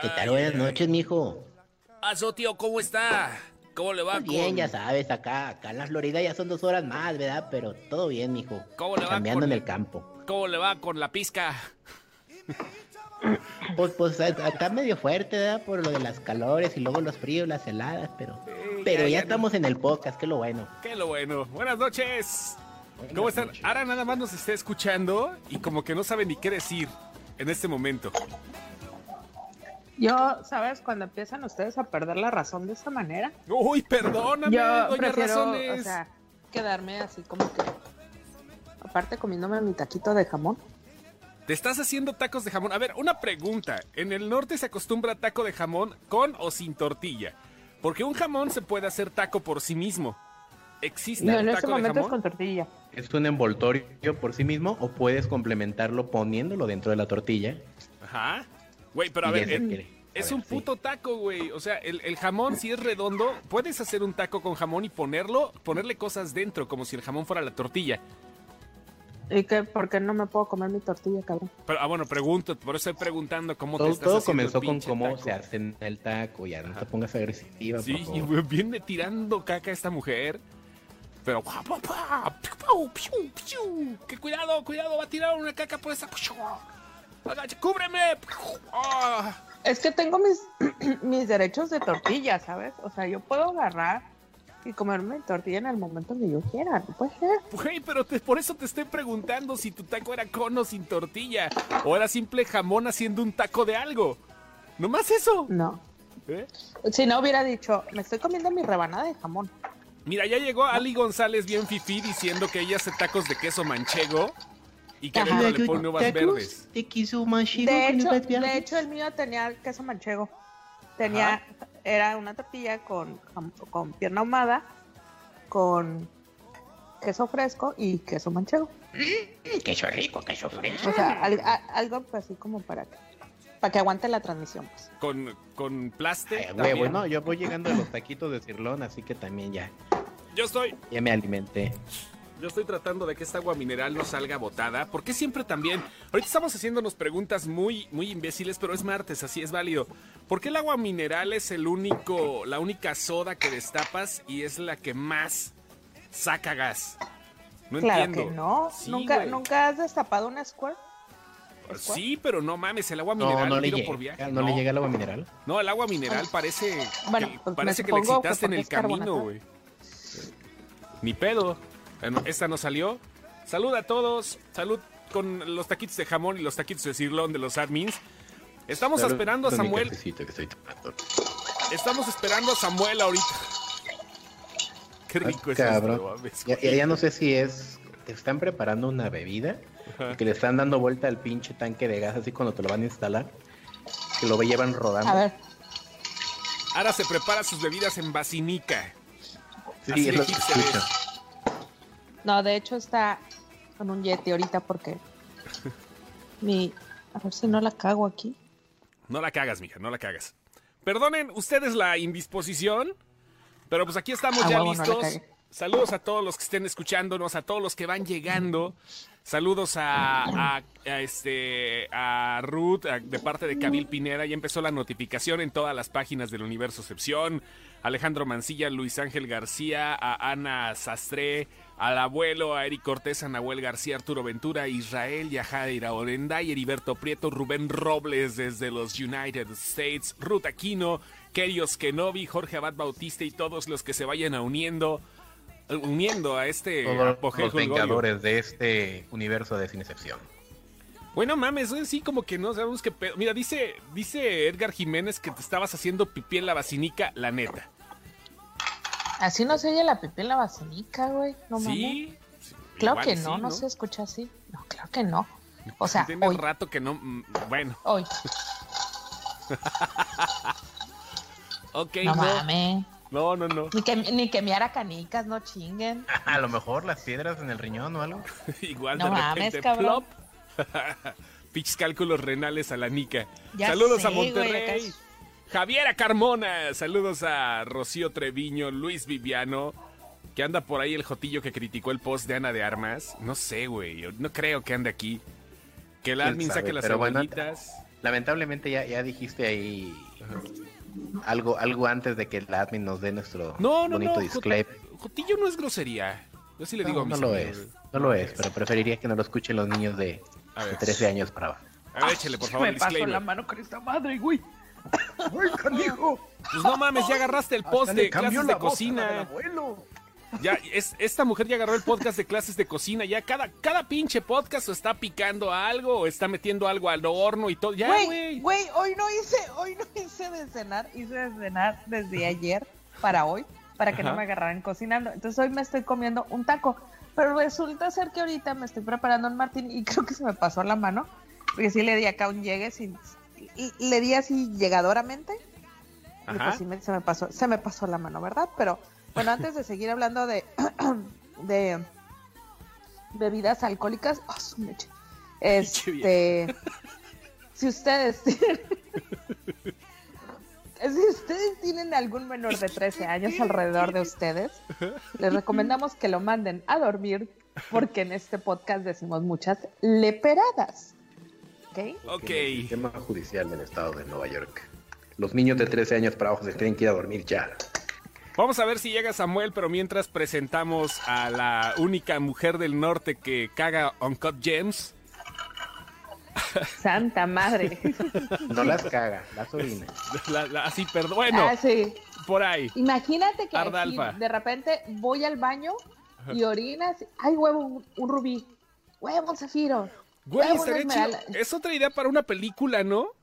¿Qué tal? Buenas noches, mijo. Aso, tío, ¿cómo está? ¿Cómo le va Muy bien, con- ya sabes, acá, acá en la Florida ya son dos horas más, ¿verdad? Pero todo bien, mijo. ¿Cómo le va Cambiando con- en el campo. ¿Cómo le va con la pizca? Pues, pues acá medio fuerte, ¿verdad? Por lo de las calores y luego los fríos, las heladas, pero... Pero ya, ya, ya estamos en el podcast, es lo bueno. Qué lo bueno. Buenas noches. ¿Cómo están? Ahora nada más nos está escuchando y como que no sabe ni qué decir en este momento. Yo, ¿sabes? Cuando empiezan ustedes a perder la razón de esa manera, Uy, perdóname, yo doña prefiero, Razones. o sea, quedarme así como que, aparte comiéndome mi taquito de jamón. Te estás haciendo tacos de jamón. A ver, una pregunta. ¿En el norte se acostumbra taco de jamón con o sin tortilla? Porque un jamón se puede hacer taco por sí mismo. ¿Existe No, el en este taco de momento es jamón? con tortilla. Es un envoltorio por sí mismo o puedes complementarlo poniéndolo dentro de la tortilla. Ajá. Güey, pero a y ver. A es ver, un sí. puto taco, güey. O sea, el, el jamón, si es redondo, puedes hacer un taco con jamón y ponerlo, ponerle cosas dentro, como si el jamón fuera la tortilla. ¿Y qué? ¿Por qué no me puedo comer mi tortilla, cabrón? Pero, ah, bueno, pregunto, por eso estoy preguntando cómo te Todo, estás todo haciendo el comenzó con cómo taco. se hace el taco, ya no te pongas agresiva, Sí, por y favor. güey, viene tirando caca esta mujer. Pero, que cuidado, cuidado, va a tirar una caca por esa. Cúbreme. Ah. Es que tengo mis, mis derechos de tortilla, ¿sabes? O sea, yo puedo agarrar y comerme mi tortilla en el momento que yo quiera, no puede ser. Güey, pero te- por eso te estoy preguntando si tu taco era con o sin tortilla. O era simple jamón haciendo un taco de algo. Nomás eso. No. ¿eh? Si no hubiera dicho, me estoy comiendo mi rebanada de jamón. Mira, ya llegó Ali González bien fifí diciendo que ella hace tacos de queso manchego y que Ajá. adentro le pone uvas verdes. Te quiso manchigo De con hecho, de hecho, el mío tenía queso manchego. Tenía, era una tortilla con, jam- con pierna ahumada, con queso fresco y queso manchego. Queso rico, queso fresco. O sea, al- a- algo pues, así como para que, para que aguante la transmisión. Pues. Con, con plaste. Ay, también. huevo, no, yo voy llegando a los taquitos de cirlón, así que también ya, Yo estoy, ya me alimenté. Yo estoy tratando de que esta agua mineral no salga botada. Porque siempre también. Ahorita estamos haciéndonos preguntas muy, muy imbéciles, pero es martes, así es válido. ¿Por qué el agua mineral es el único, la única soda que destapas y es la que más saca gas? No claro entiendo. que no. Sí, ¿Nunca, güey. ¿Nunca has destapado una Squirt? Sí, pero no mames, el agua mineral no le llega, por viaje. no, le llega el agua mineral. No, el agua mineral parece Bueno, que, pues parece que le que excitaste en el camino, güey. Ni pedo. Bueno, esta no salió. Salud a todos. Salud con los taquitos de jamón y los taquitos de cirlón de los admins. Estamos Salud esperando a Samuel. Estamos esperando a Samuel ahorita. Qué rico es Ah, Cabrón. esto, Ya, ya- no sé si es. Te están preparando una bebida. Ajá. Que le están dando vuelta al pinche tanque de gas así cuando te lo van a instalar. Que lo llevan rodando. A ver, Ahora se prepara sus bebidas en basinica. sí, así es lo que. No, de hecho está con un Yeti ahorita porque mi... A ver si no la cago aquí. No la cagas, mija, no la cagas. Perdonen ustedes la indisposición, pero pues aquí estamos A ya no listos. cagué. Saludos a todos los que estén escuchándonos, a todos los que van llegando. Saludos a, a- a este a Ruth a- de parte de Cabil Pineda. Ya empezó la notificación en todas las páginas del Universo Excepción. Alejandro Mancilla, Luis Ángel García, a Ana Sastre, al abuelo, a Eric Cortés, a Nahuel García, Arturo Ventura, Israel, Yajaira Orenday, Heriberto Prieto, Rubén Robles desde los United States, Ruth Aquino, Kerios Kenobi, Jorge Abad Bautista y todos los que se vayan a uniendo, uniendo a este Todos los vengadores de este universo de sin excepción. Bueno, mames, es así como que no sabemos qué pedo. Mira, dice, dice Edgar Jiménez que te estabas haciendo pipí en la basinica, la neta. Así no se oye la pipí en la basinica, güey. No mames. sí. sí, Claro que no, sí, no, se escucha así. No, claro que no. O sea, Tiene hoy, rato que no. mm, Bueno, hoy. ok, No no. mames. No, no, no. Ni que, ni que me hará canicas, no chinguen. A lo mejor las piedras en el riñón o algo. Igual No de mames, repente, cabrón. plop. Pichos cálculos renales a la nica. Ya saludos a sé, güey, Monterrey. acá- Javiera Carmona. Saludos a Rocío Treviño, Luis Viviano. Que anda por ahí el jotillo que criticó el post de Ana de Armas. No sé, güey. No creo que ande aquí. Que el ¿Quién admin sabe? saque las Pero bueno, abuelitas. lamentablemente ya, ya dijiste ahí algo, algo antes de que el admin nos dé nuestro No, no, bonito no. disclaimer. Jot- Jotillo no es grosería. Yo sí le digo No, a mis no lo amigos. es, no lo es, pero preferiría que no lo escuchen los niños de, de ver. 13 años para abajo. A ver, échale, por favor, Me el pasó la disclaimer. mano con esta madre, güey. Ay, canijo. Pues no mames, ya agarraste el post de clases de cocina. Ya, es, esta mujer ya agarró el podcast de clases de cocina. Ya cada, cada pinche podcast o está picando algo o está metiendo algo al horno y todo. Ya, Güey, güey. güey, hoy no hice, hoy no hice de cenar, hice de cenar desde ayer para hoy, para que Ajá. no me agarraran cocinando. Entonces hoy me estoy comiendo un taco, pero resulta ser que ahorita me estoy preparando un martín y creo que se me pasó la mano, porque sí le di acá un llegue sin, y- le di así llegadoramente, y pues sí me- se me pasó, se me pasó la mano, ¿verdad? Pero bueno, antes de seguir hablando de, de bebidas alcohólicas, oh, su meche. este, si ustedes tienen, si ustedes tienen algún menor de 13 años alrededor de ustedes, les recomendamos que lo manden a dormir porque en este podcast decimos muchas leperadas. ¿Ok? Ok. El sistema judicial del estado de Nueva York. Los niños de 13 años para abajo se tienen que ir a dormir ya. Vamos a ver si llega Samuel, pero mientras presentamos a la única mujer del norte que caga Uncut Gems. Santa madre. No las caga, las orina. La- la- así, perdón. Bueno, Ah, sí. por ahí. Imagínate que alfa. de repente voy al baño y orinas. ¡Ay, huevo! Un, un rubí. ¡Huevo, un zafiro! Güey, una estaría chido. Es otra idea para una película, ¿no? O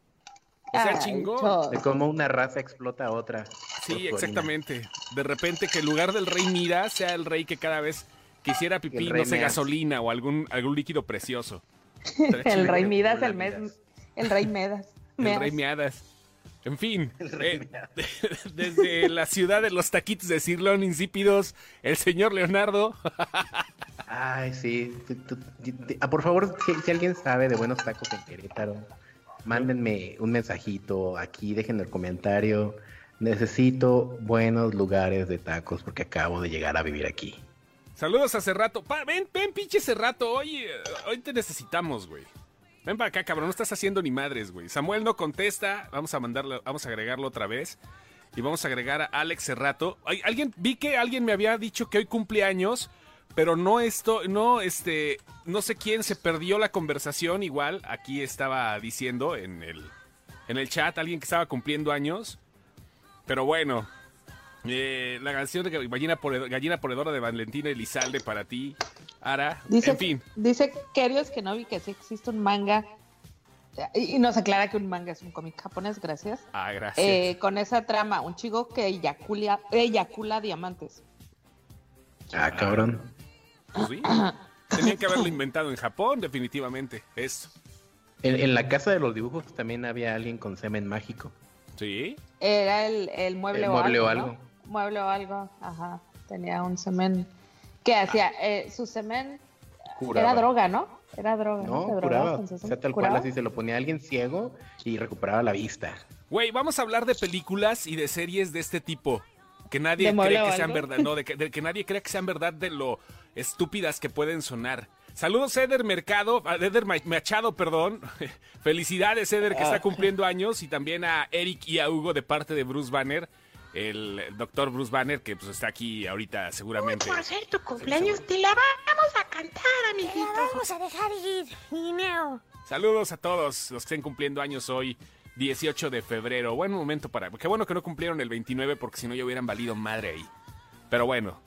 sea, Ay, chingón. De cómo una raza explota a otra. Sí, exactamente. De repente que en lugar del rey Mira sea el rey que cada vez quisiera pipí, El no sé, gasolina o algún, algún líquido precioso. El rey Midas, el, mes, Midas. el rey Medas. El rey Meadas. En fin, eh, desde la ciudad de los taquitos de Cirlón insípidos, el señor Leonardo. Ay, sí. Ah, por favor, si, si alguien sabe de buenos tacos en Querétaro, mándenme un mensajito aquí, dejen el comentario. Necesito buenos lugares de tacos porque acabo de llegar a vivir aquí. Saludos a Cerrato. Pa, ven, ven, pinche Cerrato. Hoy, hoy te necesitamos, güey. Ven para acá, cabrón. No estás haciendo ni madres, güey. Samuel no contesta. Vamos a mandarlo, vamos a agregarlo otra vez. Y vamos a agregar a Alex Cerrato. Alguien, vi que alguien me había dicho que hoy cumple años, pero no esto, no, este, no sé quién se perdió la conversación. Igual, aquí estaba diciendo en el, en el chat alguien que estaba cumpliendo años. Pero bueno, eh, la canción de Gallina, Ponedora- Gallina Ponedora de Valentina Elizalde para ti, Ara. Dice, en fin, dice Kerios que no vi que sí existe un manga. Y, y nos aclara que un manga es un cómic japonés, gracias. ah, gracias. Eh, con esa trama, un chico que eyacula, eyacula diamantes. Ah, cabrón. Pues sí. Tenían que haberlo inventado en Japón, definitivamente. Eso. En, en la casa de los dibujos también había alguien con semen mágico. Sí. Era el, el mueble, El o mueble algo. o ¿no? algo. Mueble o algo, ajá. Tenía un semen. ¿Qué hacía? Eh, su semen Curaba. era droga, ¿no? Era droga. No, No, curaba. O sea, tal ¿Curaba? cual así se lo ponía a alguien ciego y recuperaba la vista. Güey, vamos a hablar de películas y de series de este tipo. Que nadie ¿De mueble cree que sean verdad. No, de que, de que nadie crea que sean verdad de lo estúpidas que pueden sonar. Saludos, Eder Mercado, a Eder Ma- Machado, perdón. Felicidades, Eder, que está Ah. cumpliendo años. Y también a Eric y a Hugo de parte de Bruce Banner. El doctor Bruce Banner, que pues está aquí ahorita seguramente. Por ser tu cumpleaños, te la vamos a cantar, amiguito. Vamos a dejar ir, Guineo. Saludos a todos los que estén cumpliendo años hoy, 18 de febrero. Buen momento para. Qué bueno que no cumplieron el 29, porque si no ya hubieran valido madre ahí. Pero bueno.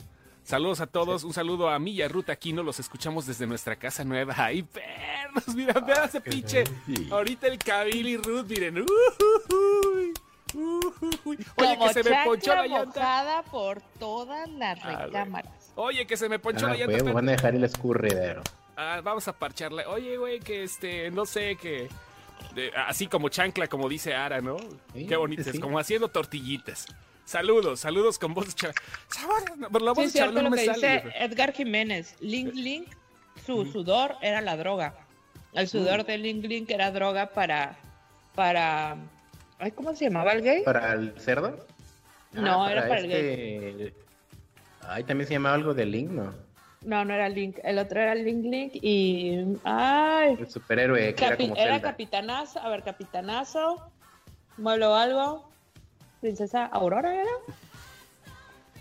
Saludos a todos, un saludo a mí y a Ruth Aquino, los escuchamos desde nuestra casa nueva. ¡Ay, perros! Mira, vean ese pinche. Ahorita el Cabil y Ruth, miren. Ujujuy, Oye, Como que se me ponchó la llanta. por todas las Ah, güey. Oye, que se me ponchó Ah, la llanta. van a dejar el escurridero. Ah, vamos a parcharle. Oye, güey, que este, no sé, que. de- así como chancla, como dice Ara, ¿no? Sí, Qué bonito, sí, como haciendo tortillitas. Saludos, saludos con voz de por la voz Sí, de lo me que sale. dice Edgar Jiménez. Link Link, su sudor era la droga. El sudor de Link Link era droga para. para. Ay, ¿Cómo se llamaba el gay? ¿Para el cerdo? No, era para el este... Ay, también se llamaba algo de Link, ¿no? No, no era Link. El otro era Link Link y. ¡Ay! El superhéroe que era Capi- como era Zelda. capitanazo. A ver, capitanazo. Mueblo algo. Princesa Aurora era.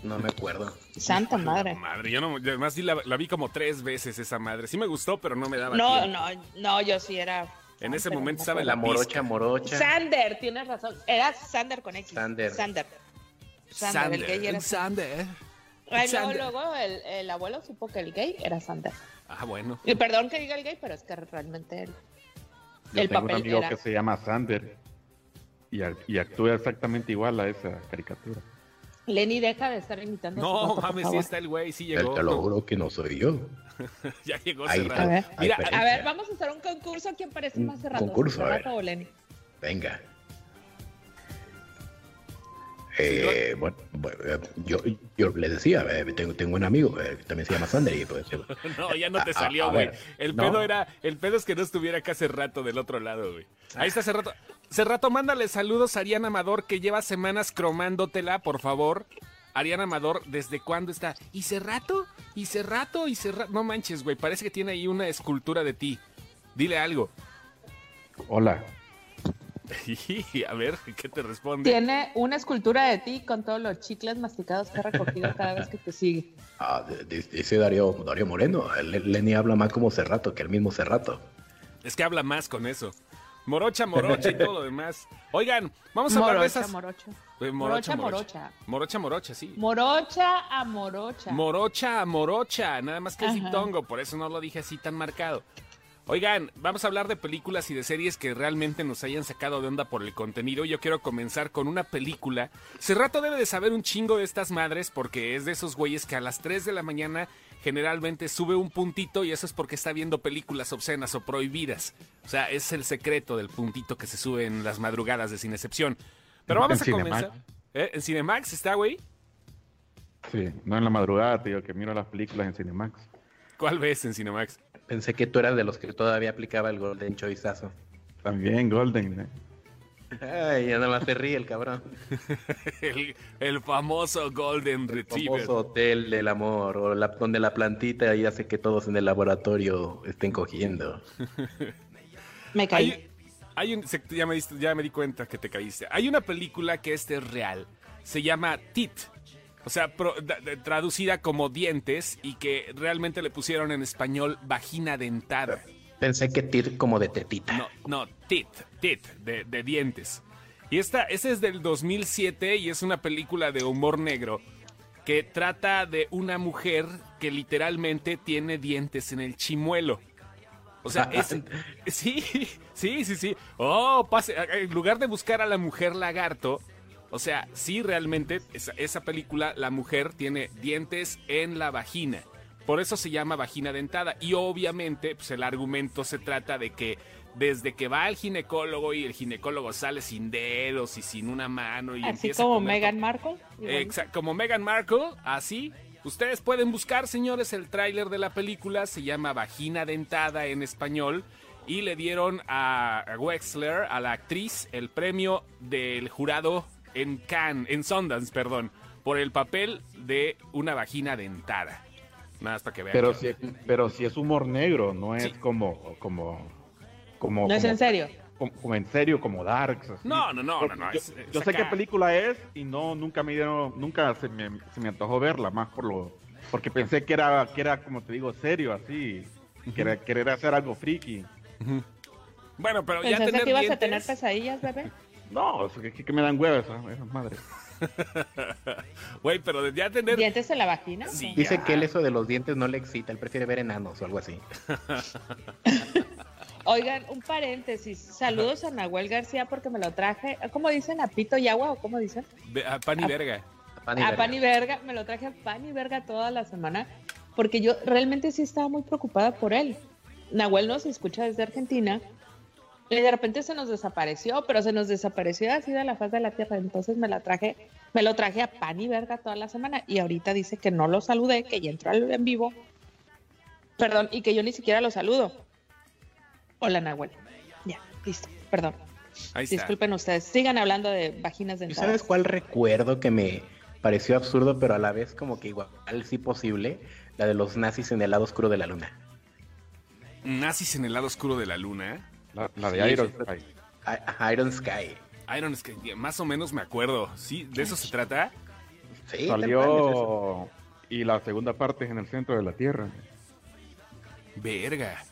No me acuerdo. Santa madre. Madre, yo no, además sí la, la vi como tres veces esa madre. Sí me gustó, pero no me daba No, tiempo. no, no, yo sí era. En ese momento estaba en la morocha, morocha. Sander, tienes razón. Era Sander con X. Sander. Sander. Sander, el gay era Sander. Ay, luego, Sander. luego el, el abuelo supo que el gay era Sander. Ah, bueno. Y perdón que diga el gay, pero es que realmente él. Yo El tengo papel un amigo era- que se llama Sander y, y actúa exactamente igual a esa caricatura. Lenny deja de estar imitando No, mames, sí está el güey, sí llegó. te lo juro que no soy yo. ya llegó Ahí cerrado. A ver. Mira, A ver, vamos a hacer un concurso. ¿Quién parece más cerrado? concurso, a ver. ¿Cerrato o Lenny? Venga. Eh, bueno, bueno, yo, yo le decía, eh, tengo, tengo un amigo eh, que también se llama Sander y pues, eh, No, ya no te A- salió, güey. El no. pedo era, el pedo es que no estuviera acá hace rato del otro lado, güey. Ahí está Cerrato. Cerrato, mándale saludos a Ariana Amador, que lleva semanas cromándotela, por favor. Ariana Amador, ¿desde cuándo está? ¿Y Cerrato? ¿Y Cerrato? ¿Y Cerrato? No manches, güey, parece que tiene ahí una escultura de ti. Dile algo. Hola. a ver, ¿qué te responde? Tiene una escultura de ti con todos los chicles masticados que ha recogido cada vez que te sigue. ah, dice Darío, Darío Moreno. Le- Lenny habla más como Cerrato que el mismo Cerrato. Es que habla más con eso. Morocha, morocha y todo lo demás. Oigan, vamos a hablar de Morocha, esas... morocha. Eh, Morocha, morocha. Morocha, morocha, sí. Morocha a morocha. Morocha a morocha, nada más que es diptongo, por eso no lo dije así tan marcado. Oigan, vamos a hablar de películas y de series que realmente nos hayan sacado de onda por el contenido. Yo quiero comenzar con una película. Cerrato debe de saber un chingo de estas madres porque es de esos güeyes que a las 3 de la mañana generalmente sube un puntito y eso es porque está viendo películas obscenas o prohibidas. O sea, es el secreto del puntito que se sube en las madrugadas de Sin Excepción. Pero vamos a En comenzar. ¿Eh? ¿En Cinemax está, güey? Sí, no en la madrugada, digo que miro las películas en Cinemax. ¿Cuál ves en Cinemax? Pensé que tú eras de los que todavía aplicaba el Golden Choiceazo. También Golden. ¿eh? Ay, ya nada más te ríe el cabrón. El, el famoso Golden El Retriever. famoso hotel del amor, o la- donde la plantita y hace que todos en el laboratorio estén cogiendo. Me caí. Hay, hay un, se- ya, me, ya me di cuenta que te caíste. Hay una película que este es real. Se llama Tit. O sea, pro- da- da- traducida como dientes y que realmente le pusieron en español vagina dentada. Pensé que tir como de tetita. No, no, tit, tit, de, de dientes. Y esta, es del 2007 y es una película de humor negro que trata de una mujer que literalmente tiene dientes en el chimuelo. O sea, es, sí, sí, sí, sí. Oh, pase, en lugar de buscar a la mujer lagarto, o sea, sí realmente esa, esa película la mujer tiene dientes en la vagina. Por eso se llama vagina dentada. Y obviamente, pues el argumento se trata de que desde que va al ginecólogo y el ginecólogo sale sin dedos y sin una mano y Así empieza a como Meghan Markle. Exacto, como Meghan Markle, así. Ustedes pueden buscar, señores, el tráiler de la película, se llama Vagina Dentada en español, y le dieron a Wexler, a la actriz, el premio del jurado en Cannes, en Sundance, perdón, por el papel de una vagina dentada. Nada para que vean. Pero que- si, pero si es humor negro, no es Sí. como, como, como, No es como- en serio. como, como en serio, como Darks. así. No, no, no, no, no, Yo, es- es yo sé qué película es y no, nunca me dieron, nunca se me, se me antojó verla, más por lo, porque pensé que era, que era como te digo, serio, así, querer, querer hacer algo friki. Bueno, pero ya ¿Pensaste tener que ibas a tener pesadillas, bebé? No, es que, que me dan huevos esas, esas madres. Güey, pero de ya tener... ¿Dientes en la vagina? Sí. Dice ya. que él eso de los dientes no le excita, él prefiere ver enanos o algo así. Oigan, un paréntesis. Saludos a Nahuel García porque me lo traje. ¿Cómo dicen? ¿A pito y agua o cómo dicen? A pan y verga. Pan y a verga. pan y verga. Me lo traje a pan y verga toda la semana porque yo realmente sí estaba muy preocupada por él. Nahuel nos escucha desde Argentina y de repente se nos desapareció, pero se nos desapareció así de la faz de la tierra. Entonces me la traje, me lo traje a pan y verga toda la semana y ahorita dice que no lo saludé, que ya entró al en vivo. Perdón, y que yo ni siquiera lo saludo. Hola Nahuel. Ya, listo, perdón. Ahí está. Disculpen ustedes. Sigan hablando de vaginas ¿Y dentadas. sabes cuál recuerdo que me, pareció absurdo, pero a la vez como que igual sí posible, la de los nazis en el lado oscuro de la luna. Nazis en el lado oscuro de la luna. La, la de Sí, Iron. Sky. Iron Sky. Iron Sky, más o menos me acuerdo. ¿Sí? ¿De eso se trata? Sí, es. Salió y la segunda parte es en el centro de la Tierra. Verga.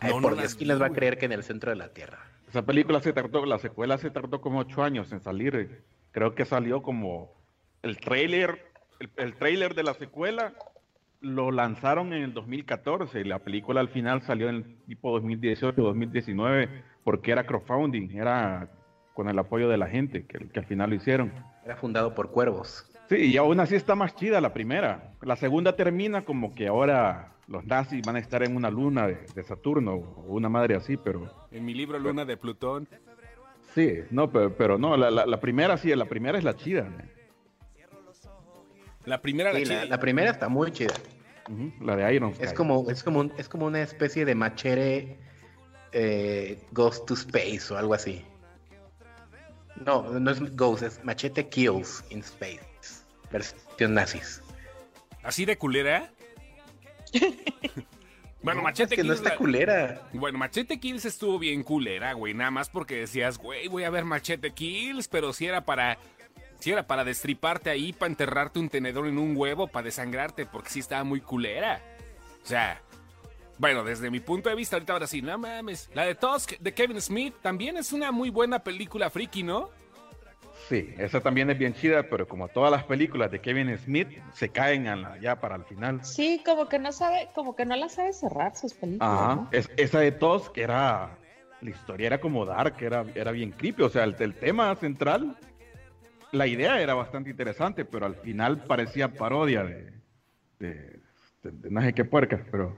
Ay, No, no por las Dios, ¿quién les va a creer que en el centro de la Tierra? Esa película se tardó, la secuela se tardó como ocho años en salir. Creo que salió como el trailer, el, el trailer de la secuela lo lanzaron en el 2014 y la película al final salió en el tipo 2018, 2019 porque era crowdfunding, era con el apoyo de la gente que, que al final lo hicieron. Era fundado por cuervos. Sí, y aún así está más chida la primera. La segunda termina como que ahora los nazis van a estar en una luna de, de Saturno o una madre así, pero En mi libro Luna de Plutón. Sí, no, pero, pero no, la, la, la primera sí, la primera es la chida. ¿no? La primera la Sí, chida. la, la primera está muy chida. La de Iron Sky. Es como, es como, un- es como una especie de machere eh, Ghost to Space o algo así. No, no es Ghost, es Machete Kills in Space. Versión nazis. ¿Así de culera? bueno, Machete es que no Kills está la- culera. Bueno, Machete Kills estuvo bien culera, güey. Nada más porque decías, güey, voy a ver Machete Kills, pero si era para. Si era para destriparte ahí, para enterrarte un tenedor en un huevo, para desangrarte, porque sí estaba muy culera. O sea. Bueno, desde mi punto de vista, ahorita ahora sí, no mames. La de Tusk de Kevin Smith también es una muy buena película friki, ¿no? Sí, esa también es bien chida, pero como todas las películas de Kevin Smith, se caen a la- ya para el final. Sí, como que no sabe, como que no la sabe cerrar sus películas. Ajá. ¿no? Es, esa de Tusk era. La historia era como dark, era, era bien creepy. O sea, el, el tema central, la idea era bastante interesante, pero al final parecía parodia de. de, de- de no sé qué puercas, pero.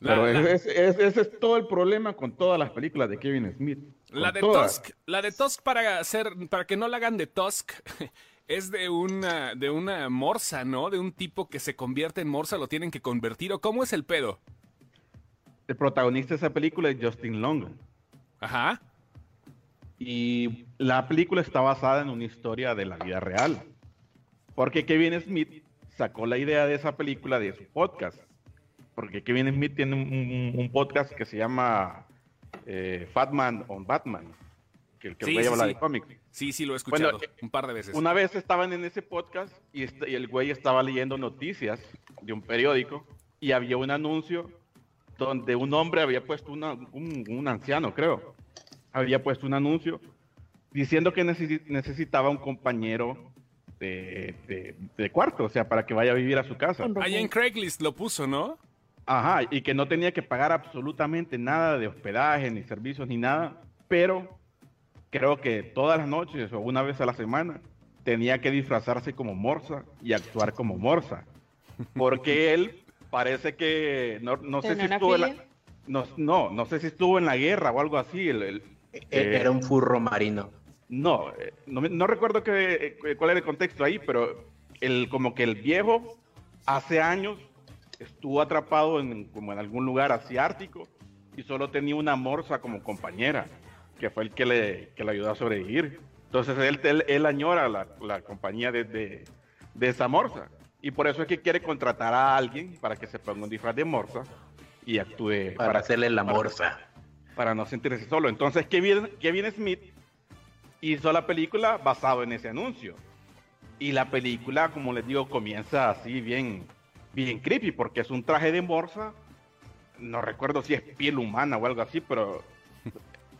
La- Pero la- es- es- ese es todo el problema con todas las películas de Kevin Smith. La de todas. Tusk, la de Tusk para hacer, para que no la hagan de Tusk, es de una, de una morsa, ¿no? De un tipo que se convierte en morsa, lo tienen que convertir, ¿o cómo es el pedo? El protagonista de esa película es Justin Long. Ajá. Y la película está basada en una historia de la vida real. Porque Kevin Smith sacó la idea de esa película de su podcast. Porque Kevin Smith tiene un, podcast que se llama eh, Fatman on Batman. Que el que Sí, el sí, habla sí. de cómics. Sí, sí, lo he escuchado Bueno, un par de veces. Una vez estaban en ese podcast y, est- y el güey estaba leyendo noticias de un periódico y había un anuncio donde un hombre había puesto una- un, un anciano, creo, había puesto un anuncio diciendo que necesi- necesitaba un compañero de, de- de cuarto, o sea, para que vaya a vivir a su casa. Allá en Craigslist lo puso, ¿no? Ajá, y que no tenía que pagar absolutamente nada de hospedaje, ni servicios, ni nada, pero creo que todas las noches o una vez a la semana tenía que disfrazarse como morsa y actuar como morsa. Porque él parece que, no, no sé si ¿Tenía una estuvo en la, filia? no, no, no sé si estuvo en la guerra o algo así. el- el- Era un furro marino. no, eh, no, recuerdo qué, eh, cuál era el contexto ahí, pero el, como que el viejo hace años estuvo atrapado en, como en algún lugar asiático y solo tenía una morsa como compañera, que fue el que le, que le ayudó a sobrevivir. Entonces él, él, él añora la, la compañía de, de, de esa morsa. Y por eso es que quiere contratar a alguien para que se ponga un disfraz de morsa y actúe Para, hacerle la para- morsa. Para no sentirse solo. Entonces Kevin, Kevin Smith hizo la película basado en ese anuncio. Y la película, como les digo, comienza así bien, bien creepy, porque es un traje de morsa. No recuerdo si es piel humana o algo así, pero...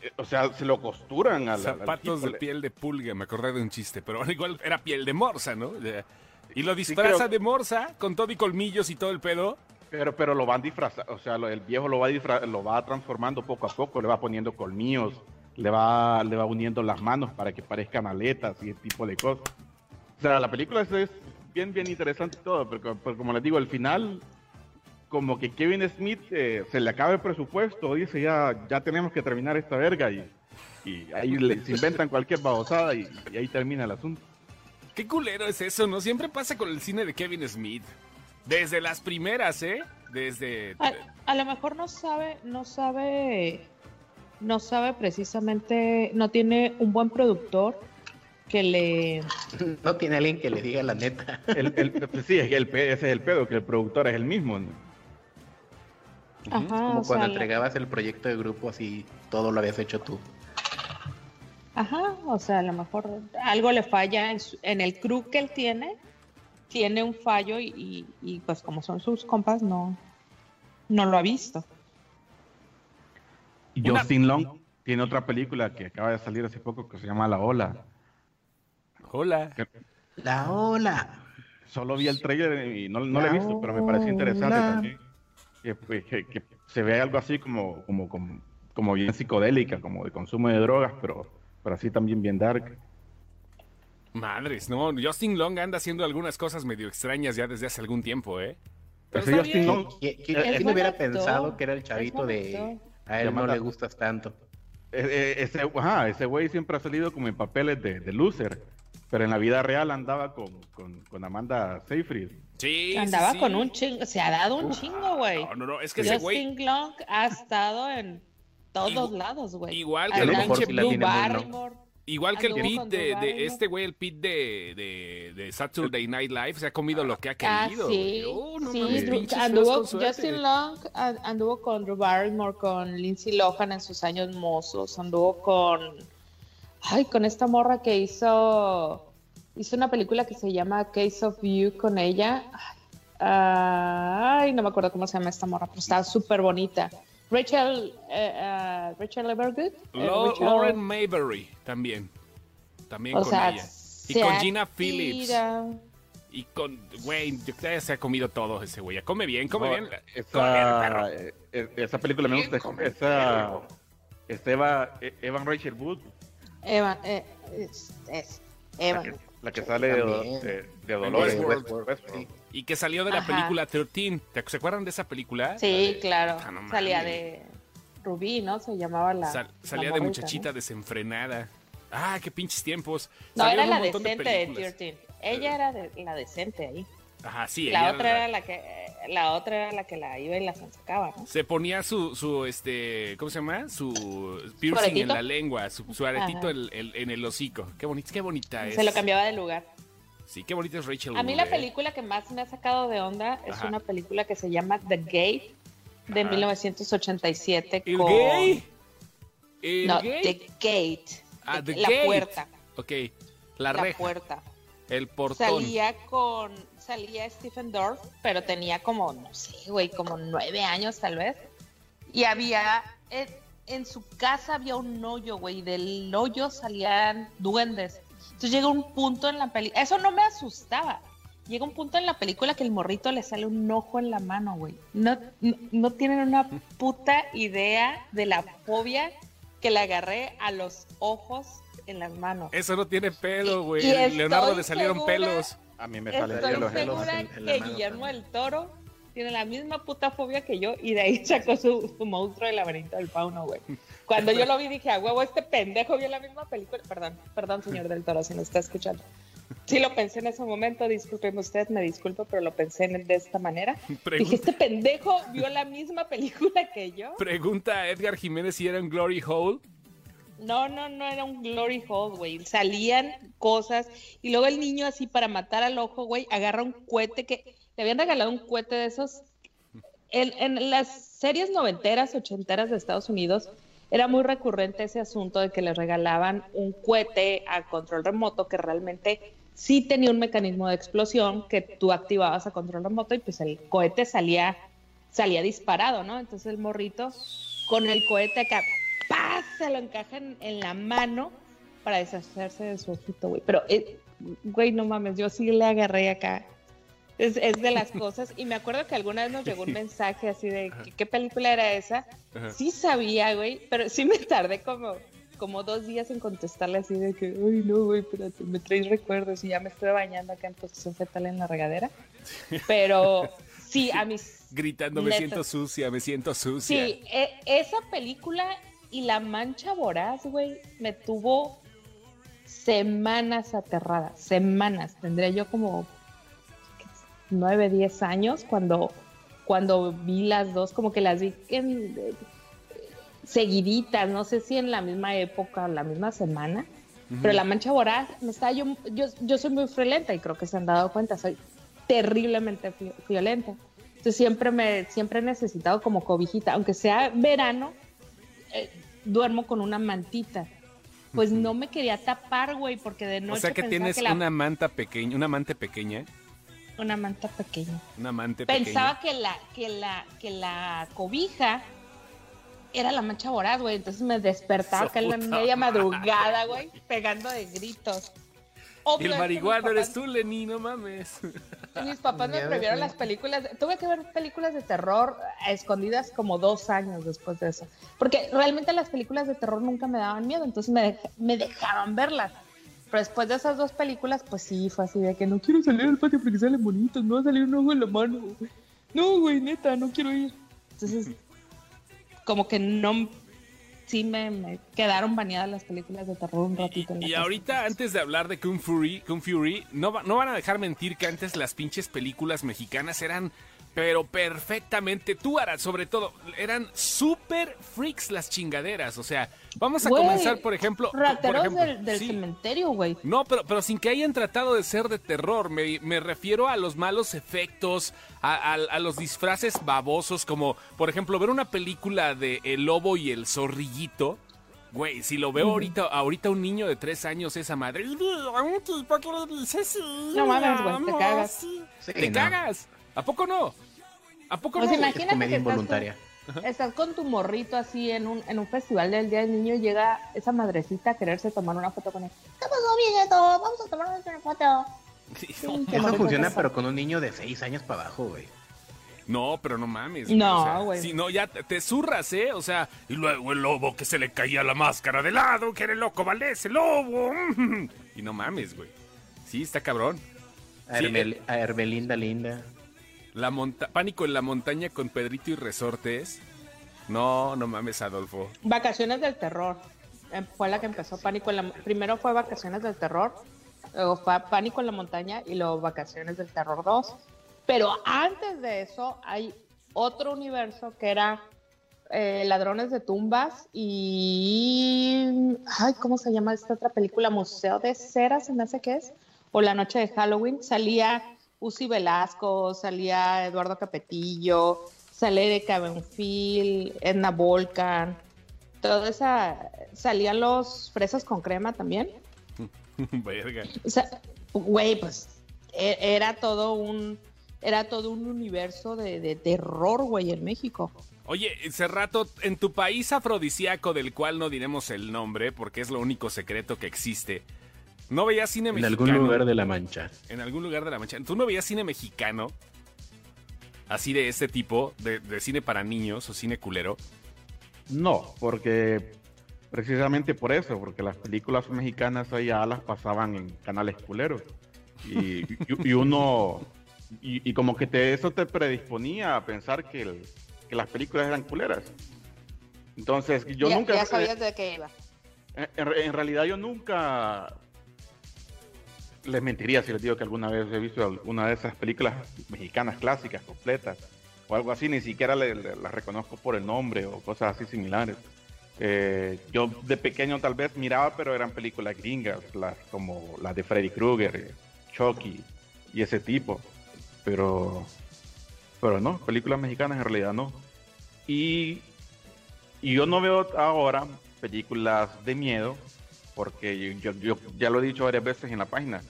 eh, O sea, se lo costuran al, al Zapatos tipo, de piel de pulga, me acordé de un chiste, pero igual era piel de morsa, ¿no? Y lo disfraza creo- de morsa con todo y colmillos y todo el pedo. Pero, pero lo van disfrazando, o sea, lo- el viejo lo va, disfra- lo va transformando poco a poco, le va poniendo colmillos, le va, le va uniendo las manos para que parezcan aletas y ese tipo de cosas. O sea, la película es, es bien, bien interesante todo, co- pero como les digo, al final, como que Kevin Smith eh, se le acaba el presupuesto, dice ya, ya tenemos que terminar esta verga y, y ahí le- se inventan cualquier babosada y, y ahí termina el asunto. Qué culero es eso, ¿no? Siempre pasa con el cine de Kevin Smith. Desde las primeras, ¿eh? Desde... A, a lo mejor no sabe, no sabe, no sabe precisamente, no tiene un buen productor que le... No tiene alguien que le diga la neta. El, el- pues sí, es que el, ese es el pedo, que el productor es el mismo. ¿no? Ajá, Como cuando sea, la- entregabas el proyecto de grupo, así todo lo habías hecho tú. Ajá, o sea, a lo mejor algo le falla en, su- en el crew que él tiene, tiene un fallo y, y- y, pues como son sus compas, no, no lo ha visto. Y Una- Justin Long tiene otra película que acaba de salir hace poco que se llama La Ola. Hola. La ola. Solo vi el trailer y no, no lo he visto, pero me pareció interesante Hola. también. Que, pues, que- que se ve algo así como, como, como, como bien psicodélica, como de consumo de drogas, pero, pero así también bien dark. Madres, no. Justin Long anda haciendo algunas cosas medio extrañas ya desde hace algún tiempo, ¿eh? Pero Justin. Long, ¿Qui- qui- Es ¿Quién hubiera pensado que era el chavito de a él no le gustas tanto? eh, eh, ese, ajá, ese güey siempre ha salido como en papeles de, de loser, pero en la vida real andaba con, con, con Amanda Seyfried. Sí, Andaba sí. con un chingo, se ha dado un chingo, güey. No, no, no, es que ese güey, Justin Long ha estado en todos lados, güey. igual que tiene muy, ¿no? Barrymore. Igual que el Pete de, este güey, el Pete de, de, de Saturday Night Live, se ha comido lo que ha Ah, querido. sí, güey. Oh, no sí, mames, anduvo. Justin Long an- anduvo con Drew Barrymore, con Lindsay Lohan en sus años mozos, anduvo con, ay, con esta morra que hizo, hizo una película que se llama Case of You con ella, ay, ay, no me acuerdo cómo se llama esta morra, pero estaba súper bonita. Rachel, eh, eh, Rachel Evergood. eh, Lo- Rachel- Lauren Mayberry también. También o con sea, ella. Y con Gina Phillips. Y con, güey, se ha comido todo ese güey. Come bien, come No, bien. Come bien, Esa, eh, eh, esa película me gusta. Esa, esa Eva, eh, Evan Rachel Wood, Evan, eh, es, es- la Evan. que, la que sale de, de, de Dolores. Westworld. Westworld, Westworld. Y que salió de la Ajá. película 13. ¿Te- ¿Se acuerdan de esa película? Sí, de- claro. Ah, no Salía de Rubí, ¿no? Se llamaba la. Sal- la salía de morrita, muchachita ¿no? desenfrenada. Ah, qué pinches tiempos. No, Salieron era la decente de, películas. 13. Ella era de, la decente ahí. Ajá, sí. la otra la- era la que la otra era la que la iba y la sacaba, ¿no? Se ponía su, su, este, ¿cómo se llama? Su piercing en la lengua, su, su aretito Ajá. en, en- el hocico. Qué bonita es. Se lo cambiaba de lugar. Sí, qué bonita es Rachel A mí Wood, la eh. película que más me ha sacado de onda es Ajá. una película que se llama The Gate de Ajá. 1987 ¿El con gay? ¿El No, gay? The Gate. Ah, The- The la Gate. puerta, Ok, la, la reja, puerta. el portón. Salía con, salía Stephen Dorff, pero tenía como, no sé, güey, como nueve años tal vez. Y había, en, en su casa había un hoyo, güey, y del hoyo salían duendes. Entonces llega un punto en la película, eso no me asustaba. Llega un punto en la película que el morrito le sale un ojo en la mano, güey. No, no, no tienen una puta idea de la fobia que le agarré a los ojos en las manos. Eso no tiene pelo, güey. estoy Leonardo le salieron segura- pelos. A mí me salen Estoy pelos en los- segura en- en la que mano Guillermo del Toro tiene la misma puta fobia que yo y de ahí sacó su, su monstruo del laberinto del fauno, güey. Cuando yo lo vi dije, a huevo, este pendejo vio la misma película. Perdón, perdón, señor del Toro, si nos está escuchando. Sí lo pensé en ese momento, discúlpeme usted, me disculpo, pero lo pensé en- de esta manera. Dije, este pendejo vio la misma película que yo. pregunta a Edgar Jiménez si era un Glory Hole. No, no, no era un glory hole, güey. Salían cosas y luego el niño así para matar al ojo, güey, agarra un cohete que le habían regalado un cohete de esos. En, las series noventeras, ochenteras de Estados Unidos era muy recurrente ese asunto de que les regalaban un cohete a control remoto que realmente sí tenía un mecanismo de explosión que tú activabas a control remoto y pues el cohete salía salía disparado, ¿no? Entonces el morrito con el cohete acá ¡paz! se lo encaja en, en la mano para deshacerse de su ojito, güey. Pero, eh, güey, no mames, yo sí le agarré acá. Es, es de las cosas. Y me acuerdo que alguna vez nos llegó un mensaje así de ¿qué, película era esa? Ajá. Sí sabía, güey, pero sí me tardé como, como dos días en contestarle así de que, ay, no, güey, espérate, me traes recuerdos y ya me estoy bañando acá en posición fetal en la regadera. Pero sí, a mis Gritando, me siento sucia, me siento sucia. Sí, e- esa película y La Mancha Voraz, güey, me tuvo semanas aterrada, semanas. Tendría yo como nueve, diez años cuando, cuando vi las dos, como que las vi en- eh, seguiditas, no sé si en la misma época, la misma semana, Pero la mancha voraz, me estaba yo, yo, yo soy muy friolenta y creo que se han dado cuenta, soy terriblemente violenta. Entonces siempre me, siempre he necesitado como cobijita, aunque sea verano, eh, duermo con una mantita. Pues no me quería tapar, güey, porque de noche O sea que pensaba tienes que la- una manta pequeña, una amante pequeña, una manta pequeña. una Pensaba que la, que la, que la cobija era la mancha voraz, güey. Entonces me despertaba acá en la media madrugada, güey, pegando de gritos. El mis eres papás- tú, Lenny, no mames. Mis papás me prohibieron las películas. tuve que ver películas de terror a escondidas como dos años después de eso. Porque realmente las películas de terror nunca me daban miedo, entonces me, dej- me dejaban verlas. Pero después de esas dos películas, pues sí, fue así de que no quiero salir al patio porque salen bonitos, no va a salir un ojo en la mano. No, güey, neta, no quiero ir. Entonces, como que no. Sí, me, me quedaron baneadas las películas de terror un ratito. en la Y casa. ahorita, antes de hablar de Kung Fury, Kung Fury no, va- no van a dejar mentir que antes las pinches películas mexicanas eran, pero perfectamente, tú, Ara, sobre todo, eran súper freaks las chingaderas. O sea, vamos a comenzar, por ejemplo. por Rateros ejemplo, del, del sí. cementerio, güey. No, pero, pero sin que hayan tratado de ser de terror. Me, me refiero a los malos efectos, a, a- a los disfraces babosos, como por ejemplo ver una película de El Lobo y el Zorrillito. Güey, si lo veo ahorita, ahorita un niño de tres años, esa madre. A un tipo que le dice sí. No mames, güey, te cagas. Sí, ¡Te no. cagas! ¿A poco no? ¿A poco Pues no? imagínate Es comedia que estás con- involuntaria. Estás con tu morrito así en un, en un festival del Día del Niño y llega esa madrecita a quererse tomar una foto con él. ¿Qué pasó, viejito? Vamos a tomarnos una foto. Sí, Sí, no. qué Eso funciona, eso. pero con un niño de 6 años para abajo, güey. No, pero no mames. No, o sea, güey. Si no, ya te, te zurras, ¿eh? O sea, y luego el lobo que se le caía la máscara de lado, que era el loco Valdés, el lobo. Y no mames, güey. Sí, está cabrón. A, Sí, a Hermelinda Linda. La monta Pánico en la montaña con Pedrito y Resortes. No, no mames, Adolfo. Vacaciones del terror. Eh, Fue la que empezó Pánico en la... Primero fue Vacaciones del terror, luego fue Pánico en la montaña y luego Vacaciones del terror 2. Pero antes de eso hay otro universo que era eh, Ladrones de tumbas y... Ay, ¿cómo se llama esta otra película? Museo de Cera, se me hace que es. O La Noche de Halloween. Salía Uzi Velasco, salía Eduardo Capetillo, sale de Cabenfil, Edna Volcan. Toda esa... Salían los Fresas con Crema también. Verga. O sea, güey, pues e- era todo un era todo un universo de, de terror, güey, en México. Oye, Cerrato, en tu país afrodisíaco, del cual no diremos el nombre, porque es lo único secreto que existe, ¿no veías cine En mexicano? algún lugar de la mancha. En algún lugar de la mancha. ¿Tú no veías cine mexicano? Así de este tipo, de, de cine para niños o cine culero. No, porque precisamente por eso, porque las películas mexicanas allá las pasaban en canales culeros. Y, y- y uno, y, y como que te, eso te predisponía a pensar que, el- que las películas eran culeras. Entonces, yo ya, nunca... ya sabías de qué iba. En, en- en realidad yo nunca les mentiría si les digo que alguna vez he visto alguna de esas películas mexicanas clásicas, completas, o algo así, ni siquiera las reconozco por el nombre o cosas así similares. Eh, yo de pequeño tal vez miraba, pero eran películas gringas, las, como las de Freddy Krueger, eh, Chucky y ese tipo. Pero, pero no, películas mexicanas en realidad no. Y yo no veo ahora películas de miedo, porque yo- yo ya lo he dicho varias veces en la página,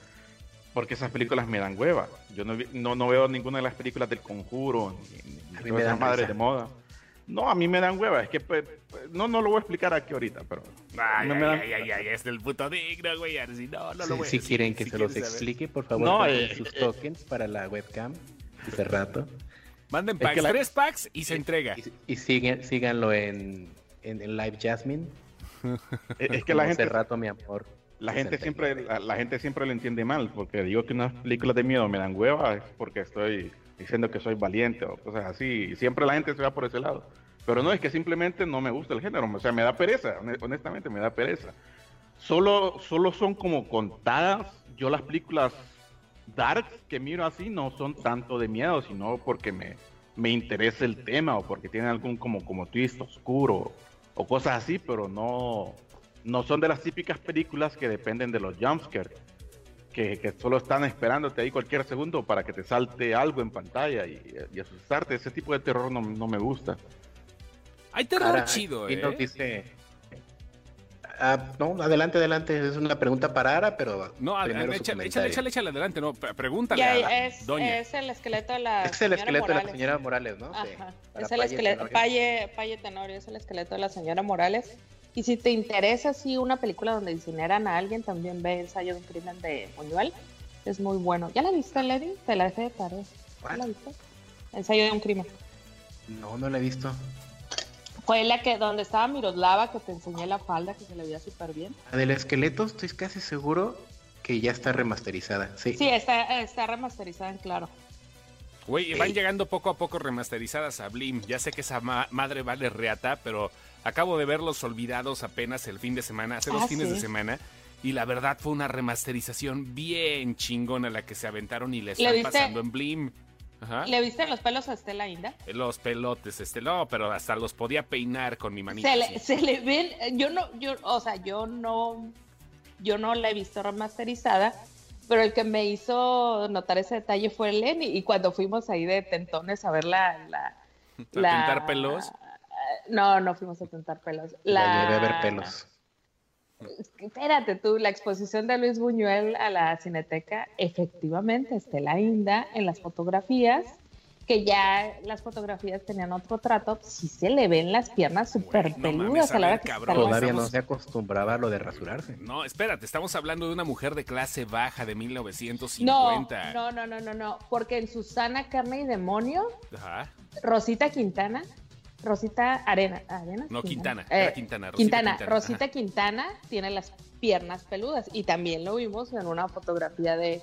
porque esas películas me dan hueva. Yo no, no, no veo ninguna de las películas del conjuro, ni, ni A mí me dan madres de moda. No, a mí me dan hueva, es que pues, pues, no, no lo voy a explicar aquí ahorita, pero Ay, me- ay, me dan- ay, ay, ay, es del puto digno, güey. Así, no, no Si- lo voy a si decir, quieren que si se los saber. explique, por favor, No, eh, sus eh, tokens para la webcam hace rato. Manden Es packs, que la- tres packs y se entrega. Y, y siguen, síganlo en, en, en Live Jasmine. es es que la gente, Hace rato, mi amor. La gente 69. siempre, la, la gente siempre lo entiende mal, porque digo que unas películas de miedo me dan hueva, es porque estoy diciendo que soy valiente o cosas así, y siempre la gente se va por ese lado. Pero no, es que simplemente no me gusta el género, o sea, me da pereza, hone- honestamente me da pereza. Solo, solo son como contadas, yo las películas dark que miro así no son tanto de miedo, sino porque me, me interesa el tema o porque tienen algún como, como twist oscuro o cosas así, pero no, no son de las típicas películas que dependen de los jumpscares, que, que solo están esperándote ahí cualquier segundo para que te salte algo en pantalla y, y asustarte. Ese tipo de terror no, no me gusta. Hay terror Ara, chido, ¿eh? nos dice. Ah, no, adelante, adelante. Es una pregunta para Ara, pero. No, primero échale, échale, échale, échale adelante, no, pre- pregúntale Ya a es, Doña. es el esqueleto de la Es el señora esqueleto de la Morales. señora Morales, ¿no? Ajá. Es el esqueleto. Paye, Paye Tenorio, es el esqueleto de la señora Morales. Y si te interesa así una película donde incineran a alguien, también ve Ensayo de un crimen de Buñuel. Es muy bueno. ¿Ya la viste, Lady? Te la dejé de tarea. ¿Ya ¿Cuál? la viste? Ensayo de un crimen. No, no la he visto. Fue la que donde estaba Miroslava, que te enseñé la falda, que se le veía súper bien. La del esqueleto, estoy casi seguro que ya está remasterizada. Sí. Sí, está, está remasterizada en claro. Güey, van llegando poco a poco remasterizadas a Blim. Ya sé que esa ma- madre vale reata, pero acabo de verlos olvidados apenas el fin de semana, hace dos Ah, fines sí. de semana. Y la verdad fue una remasterización bien chingona la que se aventaron y le ¿Le están pasando en Blim. Ajá. ¿Le viste los pelos a Estela Inda? Los pelotes, este, no, pero hasta los podía peinar con mi manita. Se le, se le ven, yo no, yo, o sea, yo no, yo no la he visto remasterizada, pero el que me hizo notar ese detalle fue Lenny, y cuando fuimos ahí de tentones a ver la, la, ¿A pintar pelos? No, no fuimos a tentar pelos. La llevé a ver pelos. Espérate tú, la exposición de Luis Buñuel a la Cineteca, efectivamente, Estela Inda en las fotografías, que ya las fotografías tenían otro trato, sí se le ven las piernas súper no peludas a la hora que cabrón, Todavía no se acostumbraba a lo de rasurarse. No, espérate, estamos hablando de una mujer de clase baja de No, 1950. no, no, no, no, no, porque en Susana Carne y Demonio, Ajá. Rosita Quintana, Rosita Arena, Arena No, Quintana, Eh, era Quintana, Rosita Quintana, Quintana, Rosita ajá. Quintana tiene las piernas peludas y también lo vimos en una fotografía de,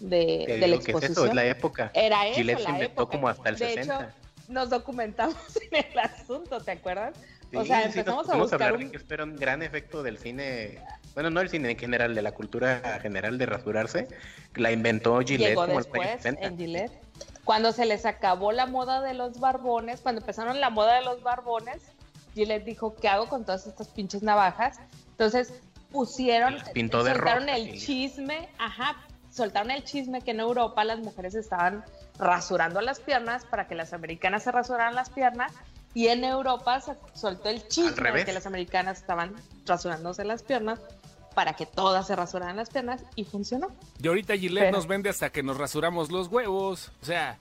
de, Te de la que es eso, exposición. es la época. Era eso, Gillette se la inventó época. como hasta el de 60. hecho, nos documentamos en el asunto, ¿te acuerdas? o sea, sí, nos empezamos a buscar hablar de un... que esto era un gran efecto del cine, bueno, no del cine en general, de la cultura general de rasurarse, la inventó Gillette Llegó como después 60. en Gillette. Cuando se les acabó la moda de los barbones, cuando empezaron la moda de los barbones, Gillette dijo, ¿qué hago con todas estas pinches navajas? Entonces pusieron, pintó de soltaron roja, el sí. chisme, ajá, soltaron el chisme que en Europa las mujeres estaban rasurando las piernas para que las americanas se rasuraran las piernas y en Europa se soltó el chisme de que las americanas estaban rasurándose las piernas para que todas se rasuraran las piernas y funcionó. Y ahorita Gillette Pero- nos vende hasta que nos rasuramos los huevos. O sea,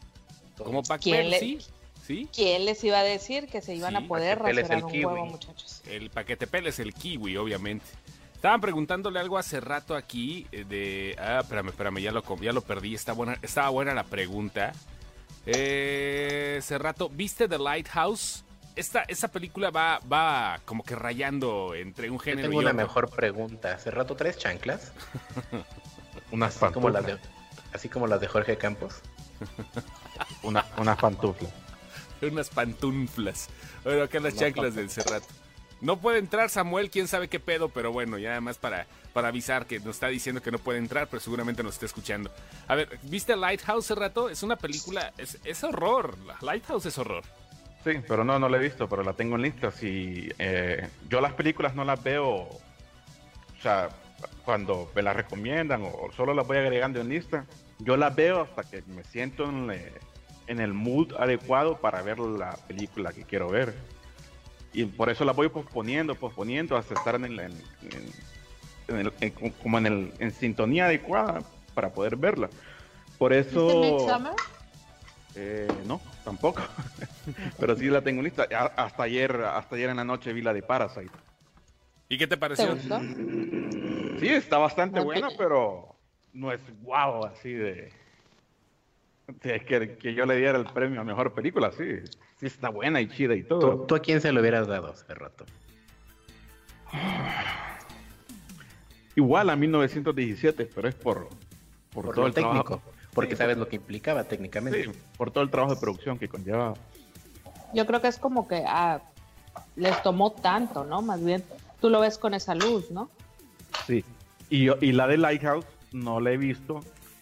como para ¿Quién le- sí, sí. ¿Quién les iba a decir que se iban Sí, a poder rasurar el un kiwi. huevo, muchachos? El paquete peles, el kiwi, obviamente. Estaban preguntándole algo hace rato aquí eh, de... Ah, espérame, espérame, ya lo, com- ya lo perdí. Está buena, estaba buena la pregunta. Eh, hace rato, ¿viste The Lighthouse? Esta, esa película va, va como que rayando entre un Yo género tengo y una otro. mejor pregunta. Hace rato tres chanclas, Unas así como, las pantuflas. de, así como las de Jorge Campos. Una, unas pantuflas. Unas pantuflas. Bueno, acá las chanclas del Cerrato. No puede entrar Samuel, quién sabe qué pedo, pero bueno, ya más para, para avisar que nos está diciendo que no puede entrar, pero seguramente nos está escuchando. A ver, ¿viste Lighthouse Cerrato? Es una película, es, es horror. Lighthouse es horror. Sí, pero no, no la he visto, pero la tengo en lista. Si, eh, yo las películas no las veo, o sea, cuando me las recomiendan o solo las voy agregando en lista, yo las veo hasta que me siento en, en el mood adecuado para ver la película que quiero ver. Y por eso las voy posponiendo, posponiendo hasta estar en, el, en, en- en el- en- como en, el, en sintonía adecuada para poder verla. Por eso... Eh, no, tampoco. Pero sí la tengo lista. Hasta ayer, hasta ayer en la noche vi la de Parasite. ¿Y qué te ¿Te pareció? gustó? Sí, está bastante buena, pero no es guau así de, de que, que yo le diera el premio a mejor película. Sí, sí está buena y chida y ¿Tú, todo. tú a quién se lo hubieras dado hace rato? Igual a 1917, pero es por, por, Por todo el técnico. trabajo. Porque Sí, sabes lo que implicaba técnicamente. Sí, por todo el trabajo de producción que conlleva. Yo creo que es como que ah, les tomó tanto, ¿no? Más bien, tú lo ves con esa luz, ¿no? Sí. Y, yo- y la de Lighthouse no la he visto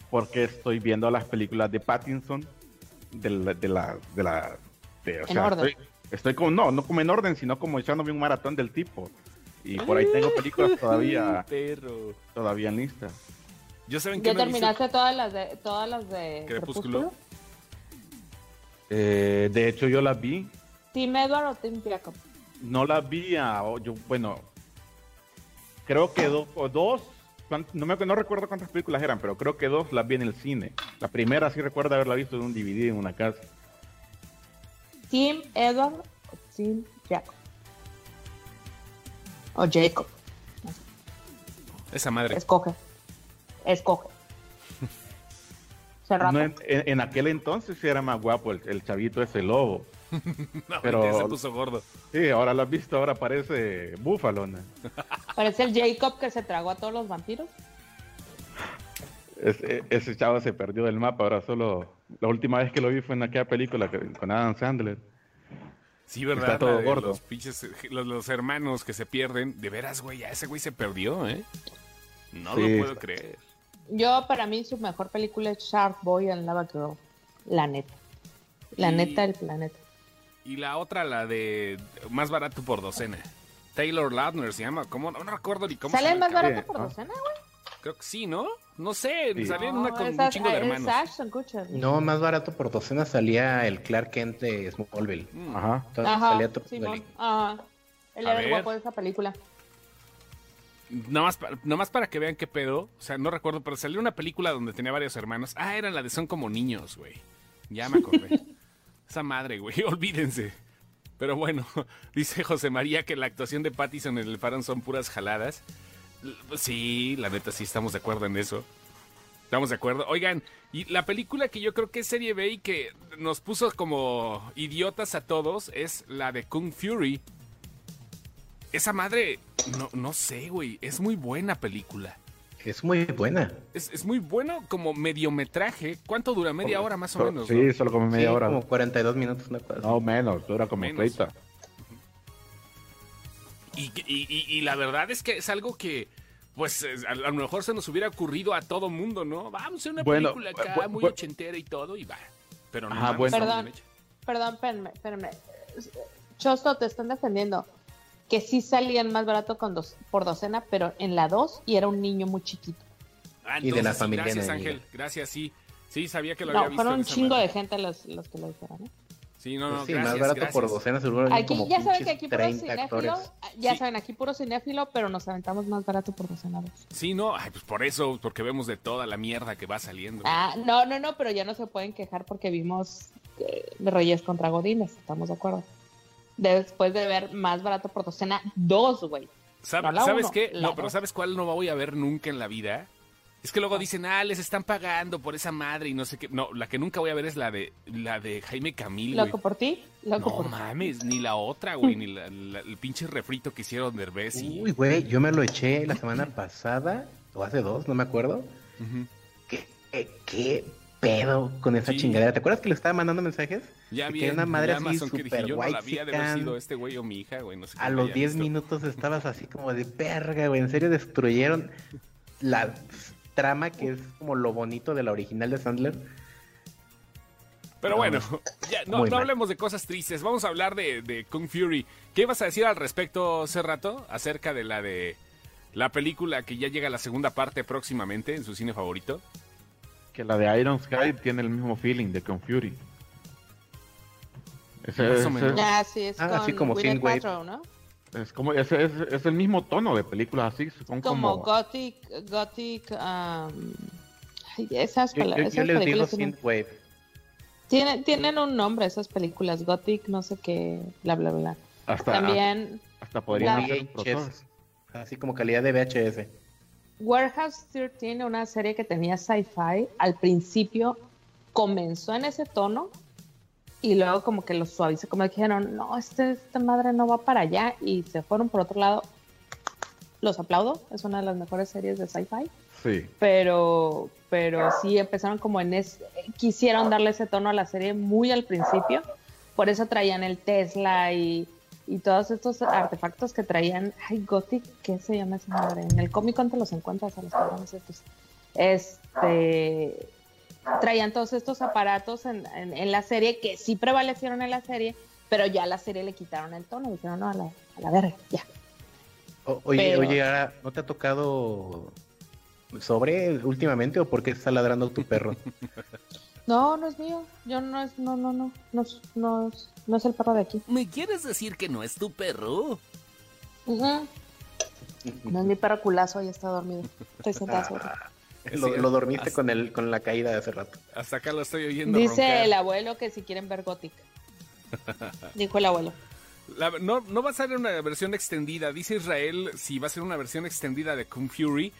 porque estoy viendo las películas de Pattinson de la... De la, de la de- o En orden. Estoy, estoy como, no, no como en orden, sino como echándome un maratón del tipo. Y por ahí tengo películas todavía, Perro. todavía en lista. Yo saben que ¿Ya terminaste todas las de todas las de Crepúsculo? Eh, de hecho, yo las vi. ¿Team Edward o Team Jacob? No las vi a, yo, bueno, creo que do- o dos, no, me, no recuerdo cuántas películas eran, pero creo que dos las vi en el cine. La primera sí recuerdo haberla visto en un DVD en una casa. ¿Team Edward o Team Jacob? O Jacob. Esa madre. Escoge. Escoge. No, en, en- aquel entonces sí era más guapo el, el chavito ese lobo. No, pero- se puso gordo. Sí, ahora lo has visto, ahora parece búfalo. ¿no? Parece el Jacob que se tragó a todos los vampiros. Ese, ese chavo se perdió del mapa, ahora solo... La última vez que lo vi fue en aquella película que- con Adam Sandler. Sí, ¿verdad? Está todo gordo. Los pinches, los, los hermanos que se pierden. De veras, güey, ya ese güey se perdió, ¿eh? No Sí, lo puedo está- creer. Yo, para mí, su mejor película es Shark Boy and Lava Girl. La neta. La Y- neta del planeta. Y la otra, la de más barato por docena. Taylor Lautner se llama. ¿Cómo? No, no recuerdo ni cómo se ¿Sale llama más barato por ¿no? docena, güey? Creo que sí, ¿no? No sé, Sí. salía en No, una con es un chingo de hermanos. Ashton Kutcher. No, más barato por docena salía el Clark Kent de Smallville. Mm. Ajá. Entonces Ajá, salía todo Simón. feliz. Ajá. Él A era el guapo de esa película. Nomás, pa- nomás para que vean qué pedo. O sea, no recuerdo, pero salió una película donde tenía varios hermanos. Ah, era la de Son como niños, güey. Ya me acordé. Esa madre, güey, olvídense. Pero bueno, dice José María que la actuación de Pattison en el farón son puras jaladas. Sí, la neta, sí estamos de acuerdo en eso. Estamos de acuerdo. Oigan, y la película que yo creo que es serie B y que nos puso como idiotas a todos es la de Kung Fury. Esa madre, no, no sé, güey, es muy buena película. Es muy buena. Es, es muy bueno como mediometraje. ¿Cuánto dura? Media hora más o So- menos. Sí, ¿no? solo como media Sí, hora. como 42 minutos, una cosa. No, menos, dura como Menos. 30. Y, y- y- y la verdad es que es algo que, pues, es- a, a lo mejor se nos hubiera ocurrido a todo mundo, ¿no? Vamos a hacer una Bueno, película acá muy bu- ochentera y todo, y va. Pero no, Ajá, bueno. Perdón. Perdón, espérenme, espérenme. Chosto, te están defendiendo. Que sí salían más barato con dos, por docena, pero en la 2 y era un niño muy chiquito. Ah, Y de la entonces sí, familia Gracias, enemiga. Ángel. Gracias, sí. Sí, sabía que lo había No, visto. fueron un chingo de gente los, los que lo dijeron. ¿eh? Sí, no, Pues no, sí, gracias, más barato por gracias. docena seguro. Aquí como ya saben que aquí puro 30 cinéfilo, actores. ya Sí. saben, aquí puro cinéfilo, pero nos aventamos más barato por docena dos. Sí, no, ay, pues por eso, porque vemos de toda la mierda que va saliendo. Ah, no, no, no, pero ya no se pueden quejar porque vimos eh, de Reyes contra Godines, estamos de acuerdo. Después de ver más barato por docena dos, güey. ¿Sabe- no la ¿Sabes uno, qué? No, pero. ¿sabes cuál no voy a ver nunca en la vida? Es que luego dicen, ah, les están pagando por esa madre y no sé qué. No, la que nunca voy a ver es la de la de Jaime Camil. Loco por ti, loco No por ti. mames, ni la otra, güey, ni la- la- el pinche refrito que hicieron Derbez y... Uy, güey, yo me lo eché la semana pasada, o hace dos, no me acuerdo. ¿Qué, qué, qué pedo con esa Sí. chingadera? ¿Te acuerdas que le estaba mandando mensajes? Ya que era una madre así súper yo no este güey o mi hija, güey, no sé A los haya 10 visto. minutos estabas así como de verga, güey. En serio destruyeron la trama que es como lo bonito de la original de Sandler. Pero No, bueno, ya, no, hablemos de cosas tristes, vamos a hablar de, de Kung Fury. ¿Qué ibas a decir al respecto hace rato? Acerca de la de la película que ya llega a la segunda parte próximamente en su cine favorito. Que la de Iron Sky tiene el mismo feeling de Kung Fury. Ese- o ese-. Ah, sí, es Ah, con así como Synthwave. Paltrow, ¿no? Es como es, es, es el mismo tono de películas así, son Como, como, gothic, gothic, um, ay, esas, Yo, yo- yo esas les digo películas tienen, Synthwave. tienen, tienen un nombre esas películas, gothic, no sé qué, bla, bla, bla. hasta También hasta podrían la- hacer. Así como calidad de VHS. Warehouse 13, una serie que tenía sci-fi, al principio comenzó en ese tono y luego como que lo suavizó, como dijeron, no, este, esta madre no va para allá y se fueron por otro lado. Los aplaudo, es una de las mejores series de sci-fi, Sí. pero, pero sí empezaron como en ese, quisieron darle ese tono a la serie muy al principio, por eso traían el Tesla y, y todos estos artefactos que traían, ay, Gothic, ¿qué se llama esa madre? En el cómic ¿cuánto los encuentras a los cabrones estos? Este, traían todos estos aparatos en, en- en la serie que sí prevalecieron en la serie, pero ya a la serie le quitaron el tono y dijeron, no, a la, a la verga, ya. O- oye, Pero- oye, ahora, ¿no te ha tocado sobre últimamente o por qué está ladrando tu perro? No, no es mío. Yo no es, no, no, no. No es, no es, no es el perro de aquí. ¿Me quieres decir que no es tu perro? No es mi perro culazo, ya está dormido. Estoy sentada sobre. lo, dormiste hasta- con el con la caída de hace rato. Hasta acá lo estoy oyendo Dice roncar. el abuelo que si quieren ver Gothic. Dijo el abuelo. La- no, no va a ser una versión extendida. Dice Israel si va a ser una versión extendida de Kung Fury.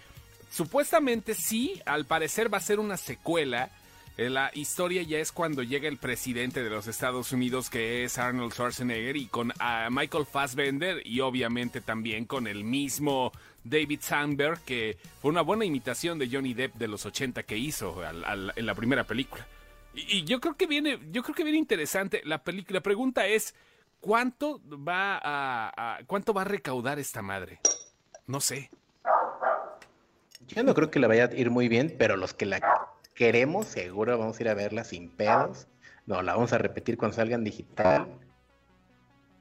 Supuestamente sí, al parecer va a ser una secuela. Eh, La historia ya es cuando llega el presidente de los Estados Unidos, que es Arnold Schwarzenegger, y con Michael Fassbender, y obviamente también con el mismo David Sandberg, que fue una buena imitación de Johnny Depp de los 80 que hizo en la primera película. Y, yo creo que viene, yo creo que viene interesante. La película, la pregunta es, ¿cuánto va a, cuánto va a recaudar esta madre? No sé. Yo no creo que le vaya a ir muy bien, pero los que la queremos, seguro vamos a ir a verla sin pedos. No, la vamos a repetir cuando salga en digital.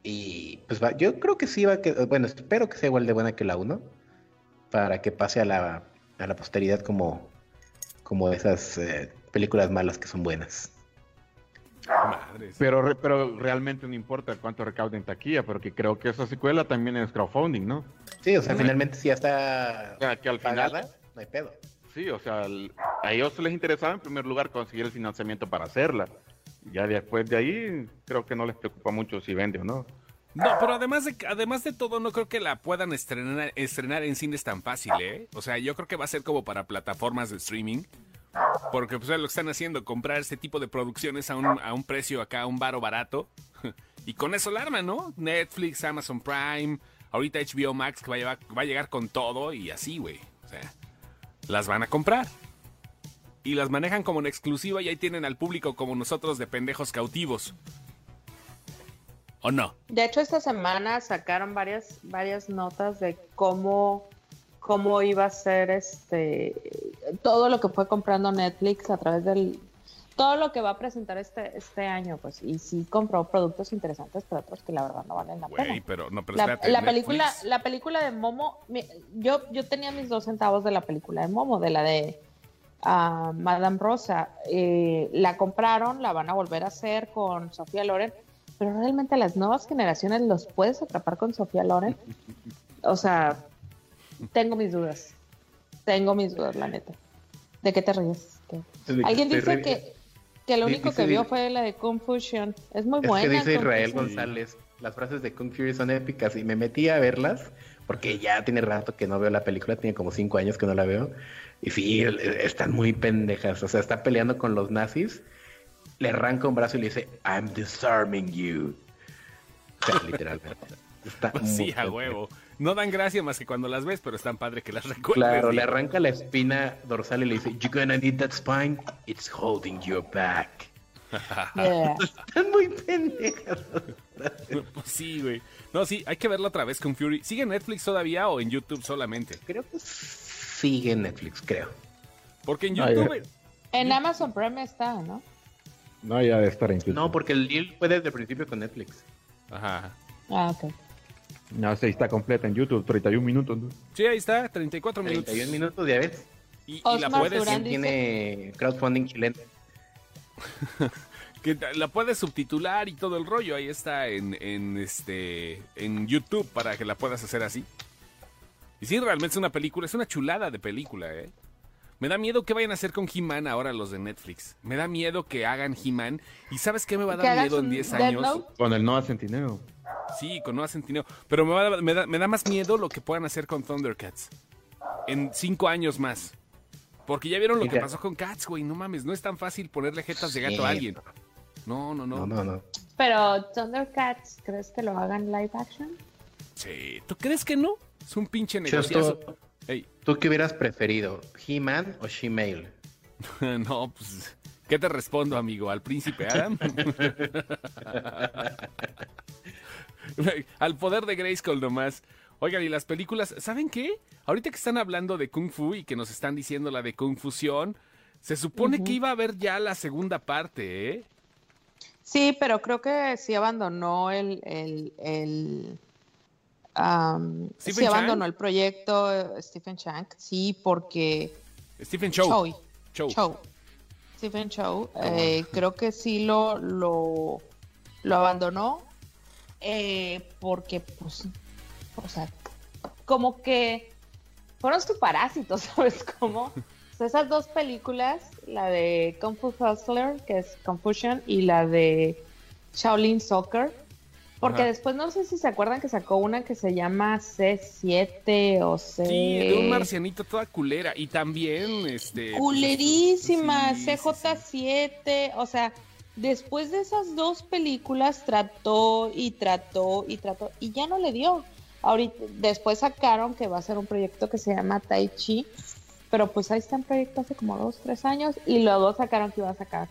Y pues va, yo creo que sí va a que, bueno, espero que sea igual de buena que la 1, para que pase a la, a la posteridad como, como esas eh, películas malas que son buenas. Pero, pero realmente no importa cuánto recaude en taquilla, porque creo que esa secuela también es crowdfunding, ¿no? Sí, o sea, finalmente si ya está O sea, que al pagada, final, no hay pedo. Sí, o sea, a ellos les interesaba en primer lugar conseguir el financiamiento para hacerla. Ya después de ahí, creo que no les preocupa mucho si vende o no. No, pero además de, además de todo, no creo que la puedan estrenar, estrenar en cines tan fácil, ¿eh? O sea, yo creo que va a ser como para plataformas de streaming. Porque pues es lo que están haciendo, comprar este tipo de producciones a un, a un precio acá, un baro barato. Y con eso la arman, ¿no? Netflix, Amazon Prime, ahorita HBO Max que va a, llevar- va a llegar con todo y así, güey. O sea, las van a comprar. Y las manejan como en exclusiva y ahí tienen al público como nosotros de pendejos cautivos. ¿O no? De hecho, esta semana sacaron varias, varias notas de cómo, cómo iba a ser este todo lo que fue comprando Netflix a través del todo lo que va a presentar este, este año, pues, y sí compró productos interesantes, pero otros que la verdad no valen la Güey, pena. pero no, pero La, espérate, la película, la película de Momo, mi- yo, yo tenía mis dos centavos de la película de Momo, de la de ah, Madame Rosa. Eh, la compraron, la van a volver a hacer con Sofía Loren, pero realmente las nuevas generaciones los puedes atrapar con Sofía Loren. O sea, tengo mis dudas. Tengo mis dudas, la neta. ¿De qué te ríes? ¿Qué? Alguien dice que, que lo único dice- que vio fue la de Confusion. Es muy Es buena. que dice Israel. González, las frases de Kung Fury son épicas y me metí a verlas porque ya tiene rato que no veo la película, tiene como cinco años que no la veo y sí, están muy pendejas, o sea, está peleando con los nazis, le arranca un brazo y le dice, I'm disarming you. O sea, literalmente. Está Pues muy sí, a pendeja. No dan gracia más que cuando las ves, pero están padre que las recuerdes. Claro, le arranca la espina dorsal y le dice, You're gonna need that spine, it's holding your back. Yeah. Están muy pendejas. Pues sí, güey. No, sí, hay que verla otra vez con Fury. ¿Sigue en Netflix todavía o en YouTube solamente? Creo que sigue en Netflix, creo. Porque en YouTube... En Amazon Prime está, ¿no? No, ya de estar incluso. No, porque el deal fue desde el principio con Netflix. Ajá. Ah, ok. No, sí, está completa en YouTube, 31 minutos. ¿no? Sí, ahí está, 34 minutos. 31 minutos, ya ves. Y, y la puedes... Durán. ¿Quién tiene crowdfunding chileno? que la puedes subtitular y todo el rollo. Ahí está en, en, este en YouTube para que la puedas hacer así. Y sí, realmente es una película, es una chulada de película, ¿eh? Me da miedo que vayan a hacer con He-Man ahora los de Netflix. Me da miedo que hagan He-Man. ¿Y sabes qué me va a dar miedo en un 10 Death años? Note. Con el Noah Centineo. Sí, con Nueva Centineo. Pero me, va a- me da, me da más miedo lo que puedan hacer con Thundercats. En 5 años más. Porque ya vieron lo que pasó con Cats, güey. No mames, no es tan fácil ponerle jetas de gato a alguien. No, no, no. No, no, no. Pero Thundercats, ¿crees que lo hagan live action? Sí. ¿Tú crees que no? Es un pinche negociazo. Ey, ¿tú qué hubieras preferido? ¿He-Man o She-Mail? no, pues. ¿Qué te respondo, amigo? ¿Al príncipe Adam? Al poder de Grayskull nomás. Oigan, y las películas, ¿saben qué? Ahorita que están hablando de Kung Fu y que nos están diciendo la de Confusión, se supone que iba a haber ya la segunda parte, ¿eh? Sí, pero creo que sí abandonó el, el, el, am, ¿Stephen sí abandonó el proyecto eh, Stephen Chang, sí, porque Stephen Chow. Chow, Chow. Chow. Stephen Chow, eh, creo que sí lo, lo, lo abandonó eh, porque, pues, o sea, como que fueron su parásito, ¿sabes cómo? O sea, esas dos películas, la de Kung Fu Hustler, que es Confusion, y la de Shaolin Soccer, porque Ajá. después no sé si se acuerdan que sacó una que se llama C7 o C... Sí, de un marcianito toda culera. Y también, este. pues, culerísima, sí, sí, sí. CJ7, o sea, después de esas dos películas trató y trató y trató y ya no le dio. Ahorita, después sacaron que va a ser un proyecto que se llama Tai Chi, pero pues ahí está en proyecto hace como dos, tres años y luego sacaron que iba a sacar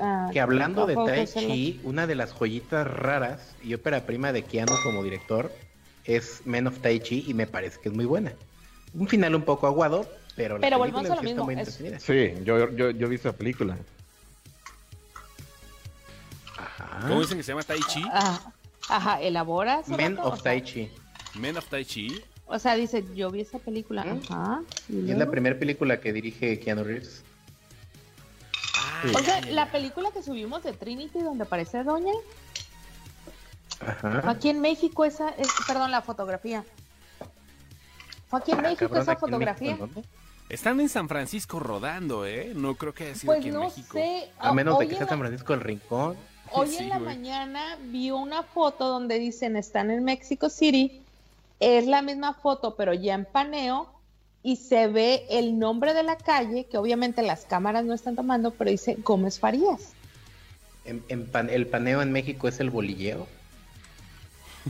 ah, Que hablando de Tai. Chi, una de las joyitas raras y ópera prima de Keanu como director es Men of Tai Chi y me parece que es muy buena. Un final un poco aguado, pero la Pero película volvemos a lo mismo, muy es- entretenida. Sí, yo, yo, yo vi esa película. Ajá. ¿Cómo dicen que se llama Tai Chi? Ah, ajá, elabora. Men rato, o of sea, Tai Chi. Men of Tai Chi. O sea, dice, yo vi esa película, ¿Mm? ajá. y es la primera película que dirige Keanu Reeves. O sea, la película que subimos de Trinity donde aparece Doña, Ajá. aquí en México esa, es, perdón, la fotografía. Fue aquí en México Cabrón, esa en fotografía. México, ¿en? Están en San Francisco rodando, ¿eh? No creo que haya sido Pues aquí en no México. sé. A menos de que en sea la- San Francisco el Rincón. Hoy Sí, en la güey. mañana vi una foto donde dicen están en Mexico City. Es la misma foto, pero ya en paneo. Y se ve el nombre de la calle, que obviamente las cámaras no están tomando, pero dice Gómez Farías. En, en pan- el paneo en México es el bolilleo.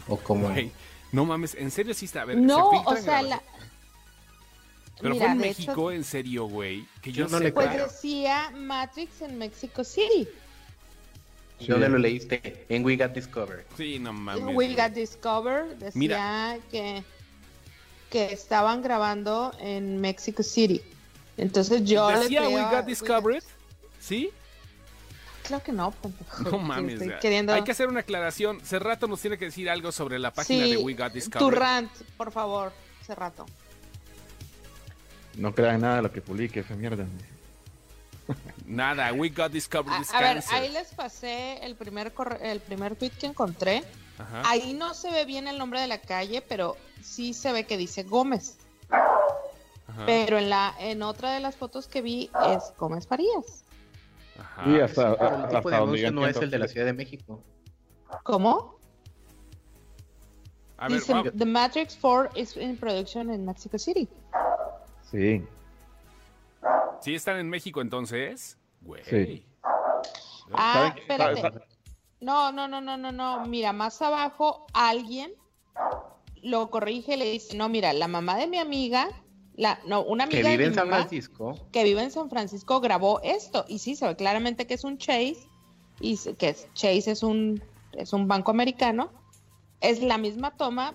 O como. Güey, no mames, en serio sí está. A ver, No, se o sea, la, Pero Mira, fue en México, hecho- en serio, güey. Que yo, Yo no le sepa. pues creo. decía Matrix en Mexico City. ¿Dónde lo leíste? En We Got Discovered. Sí, no mames. We güey. Got Discovered decía Mira. que, que estaban grabando en Mexico City. Entonces yo le ¿Decía creo We Got Discovered? ¿Sí? Claro que no, pendejo. No mames. Estoy queriendo... Hay que hacer una aclaración. Cerrato nos tiene que decir algo sobre la página Sí, de We Got tu Discovered. rant, por favor, hace rato. No crean nada de lo que publique esa mierda. Nada, We Got Discovered A, is a ver, ahí les pasé el primer corre- el primer tweet que encontré. Ajá. Ahí no se ve bien el nombre de la calle, pero sí se ve que dice Gómez. Ajá. Pero en la en otra de las fotos que vi es Gómez Farías. Ajá. Sí, hasta, Sí, pero el hasta de anuncio no es el de la Ciudad de México. ¿Cómo? A ver, Dice, The Matrix 4 is in production in Mexico City. Sí. ¿Sí están en México entonces? Güey. Sí. Ah, espérate. ¿Saben- No, no, no, no, no, no. Mira, más abajo alguien lo corrige y le dice, no, mira, la mamá de mi amiga, la, no, una amiga Que vive de en San mamá Francisco. que vive en San Francisco grabó esto. Y sí, se ve claramente que es un Chase, y que Chase es un, es un banco americano. Es la misma toma,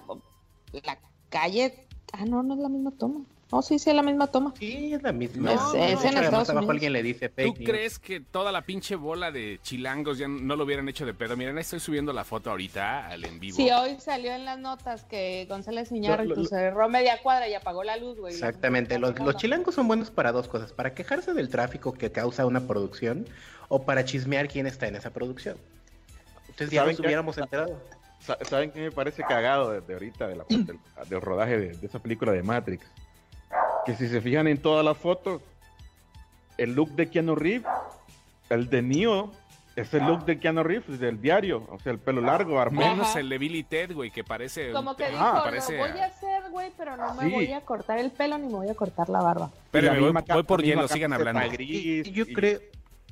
la calle, ah, no, no es la misma toma. No, sí, sí es la misma toma. Sí, es la misma. Es- De es hecho, en Estados abajo alguien le dice ¿Tú news. crees que toda la pinche bola de chilangos ya no lo hubieran hecho de pedo? Miren, ahí estoy subiendo la foto ahorita al en vivo. Sí, hoy salió en las notas que González Iñárritu se cerró media cuadra y apagó la luz, güey. Exactamente. Los, los chilangos son buenos para dos cosas: para quejarse del tráfico que causa una producción o para chismear quién está en esa producción. Entonces ya ¿Saben nos hubiéramos enterado. Sa- ¿Saben qué me parece cagado desde ahorita de la, del, del rodaje de, de esa película de Matrix? Que si se fijan en todas las fotos, el look de Keanu Reeves, el de Neo, es el look de Keanu Reeves del diario, o sea, el pelo largo, armado. Menos el de Billy Ted, güey, que parece... Como que ah, dijo, parece- lo voy a hacer, güey, pero no me Sí. voy a cortar el pelo ni me voy a cortar la barba. Espérame, la voy, voy por hielo, sigan hablando. gris Y yo y- creo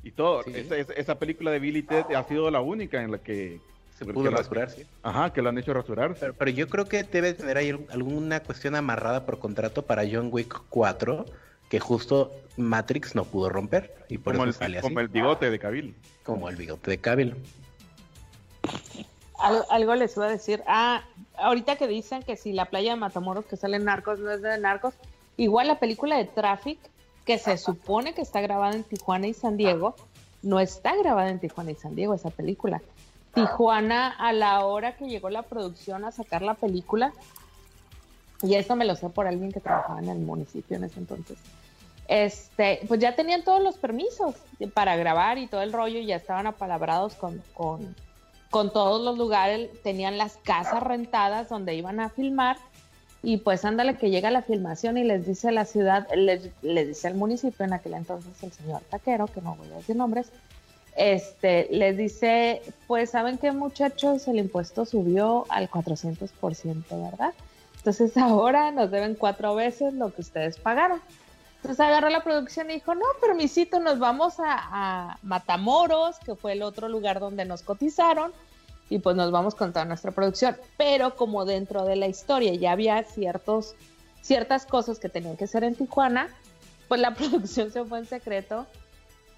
Y todo. Sí. Esa, esa- esa película de Billy Ted ha sido la única en la que. Se porque pudo rasurar, sí. Ajá, que lo han hecho rasurar. Pero, pero yo creo que debe tener ahí alguna cuestión amarrada por contrato para John Wick 4 que justo Matrix no pudo romper y por como, eso el, sale así, como el bigote de Cabil. como el bigote de Cavill. Al- algo les iba a decir. Ah, ahorita que dicen que si la playa de Matamoros que sale en Narcos no es de Narcos, igual la película de Traffic, que se supone que está grabada en Tijuana y San Diego, no está grabada en Tijuana y San Diego esa película. Tijuana, a la hora que llegó la producción a sacar la película, y esto me lo sé por alguien que trabajaba en el municipio en ese entonces. Este, pues ya tenían todos los permisos para grabar y todo el rollo, y ya estaban apalabrados con, con, con todos los lugares, tenían las casas rentadas donde iban a filmar, y pues ándale que llega la filmación y les dice la ciudad, les, les dice el municipio en aquel entonces el señor Taquero, que no voy a decir nombres, este, les dice, pues saben qué muchachos, el impuesto subió al 400%, ¿verdad? Entonces ahora nos deben cuatro veces lo que ustedes pagaron. Entonces agarró la producción y dijo, no, permisito, nos vamos a, a Matamoros, que fue el otro lugar donde nos cotizaron, y pues nos vamos con toda nuestra producción. Pero como dentro de la historia ya había ciertos, ciertas cosas que tenían que ser en Tijuana, pues la producción se fue en secreto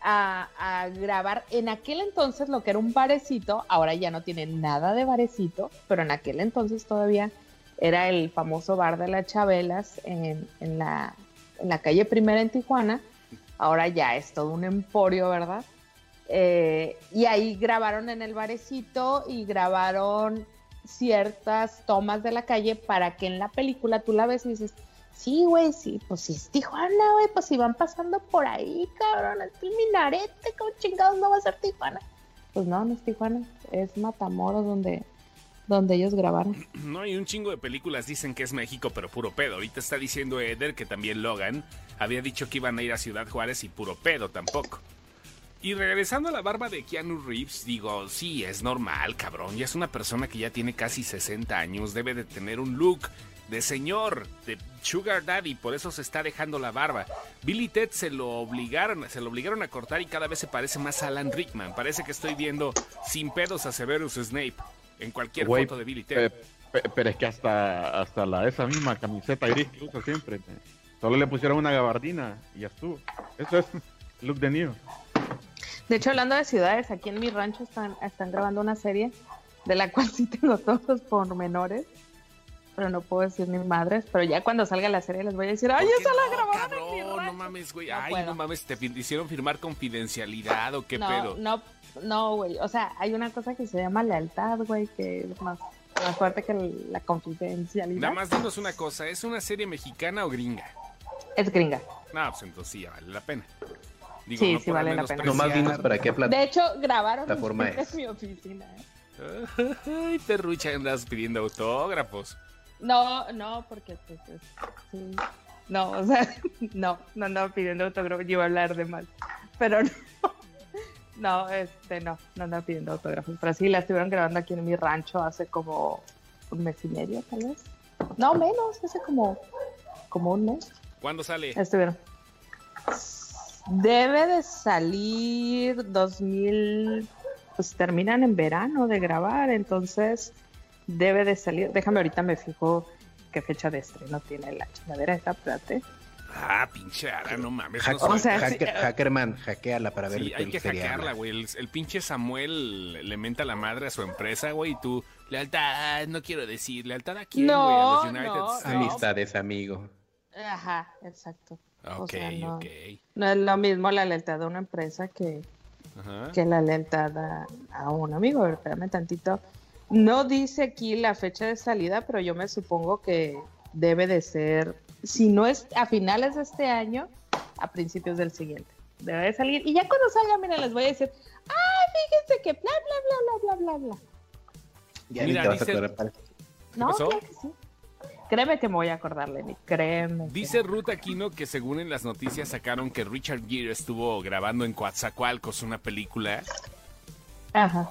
a, grabar en aquel entonces lo que era un barecito, ahora ya no tiene nada de barecito, pero en aquel entonces todavía era el famoso bar de las Chabelas en, en, la, en la calle Primera en Tijuana, ahora ya es todo un emporio, ¿verdad? Eh, y ahí grabaron en el barecito y grabaron ciertas tomas de la calle para que en la película tú la ves y dices, Sí, güey, sí, pues sí es Tijuana, güey, pues si van pasando por ahí, cabrón, es el minarete, ¿cómo chingados no va a ser Tijuana? Pues no, no es Tijuana, es Matamoros donde, donde ellos grabaron. No, y un chingo de películas dicen que es México, pero puro pedo. Ahorita está diciendo Eder que también Logan había dicho que iban a ir a Ciudad Juárez y puro pedo tampoco. Y regresando a la barba de Keanu Reeves, digo, sí, es normal, cabrón. Ya es una persona que ya tiene casi 60 años, debe de tener un look de señor, de Sugar Daddy, por eso se está dejando la barba. Billy Ted se lo obligaron, se lo obligaron a cortar y cada vez se parece más a Alan Rickman. Parece que estoy viendo sin pedos a Severus Snape en cualquier Güey, foto de Billy Ted. pe- pe- pero es que hasta, hasta la, esa misma camiseta gris que usa siempre. Solo le pusieron una gabardina y ya estuvo. Eso es look de Neo. De hecho, hablando de ciudades, aquí en mi rancho están, están grabando una serie de la cual sí tengo todos los pormenores, pero no puedo decir ni madres, pero ya cuando salga la serie les voy a decir, ¡ay, ¿Por qué esa la no, grabaron en mi rancho! No mames, güey. No Ay, puedo. no mames, te hicieron firmar confidencialidad o qué no, pedo. no, no, güey. O sea, hay una cosa que se llama lealtad, güey, que es más, más fuerte que la confidencialidad. Nada más dinos una cosa, ¿es una serie mexicana o gringa? Es gringa. No, pues entonces sí, ya vale la pena. Digo, Sí, no sí vale la pena. Nomás dinos para qué plata. De hecho, grabaron Plataforma en es. mi oficina. ¿eh? Ay, Terrucha, andas pidiendo autógrafos. No, no, porque pues es- sí. No, o sea, no, no andaba pidiendo autógrafos, yo iba a hablar de mal. Pero no. No, este, no, no andaba pidiendo autógrafos. Pero sí, la estuvieron grabando aquí en mi rancho hace como un mes y medio, tal vez. No, menos, hace como, como un mes. ¿Cuándo sale? Estuvieron. Debe de salir 2000, pues terminan en verano de grabar, entonces debe de salir. Déjame ahorita me fijo qué fecha de estreno tiene la chingadera esta, espérate. Ah, pinche Ara, no mames. Hack- no O sea, hacker- sí, eh. Hackerman, hackeala para ver Sí, hay que hackearla, güey. El, el pinche Samuel le menta la madre a su empresa, güey, y tú, lealtad, no quiero decir, lealtad a quién, güey, No, a los United no, States. Amistades, amigo. Ajá, exacto. O Ok, sea, no, ok. no es lo mismo la lealtad de una empresa que, Ajá. que la lealtad a, a un amigo. A Espérame tantito. No dice aquí la fecha de salida, pero yo me supongo que debe de ser, si no es a finales de este año, a principios del siguiente. Debe de salir. Y ya cuando salga, mira, les voy a decir, ay, fíjense que bla, bla, bla, bla, bla, bla, bla. Ya Mira, ni te vas dice- a acordar No, pasó? claro que sí. Créeme que me voy a acordar, Lenny, créeme. que- Dice Ruth Aquino que según en las noticias sacaron que Richard Gere estuvo grabando en Coatzacoalcos una película, Ajá.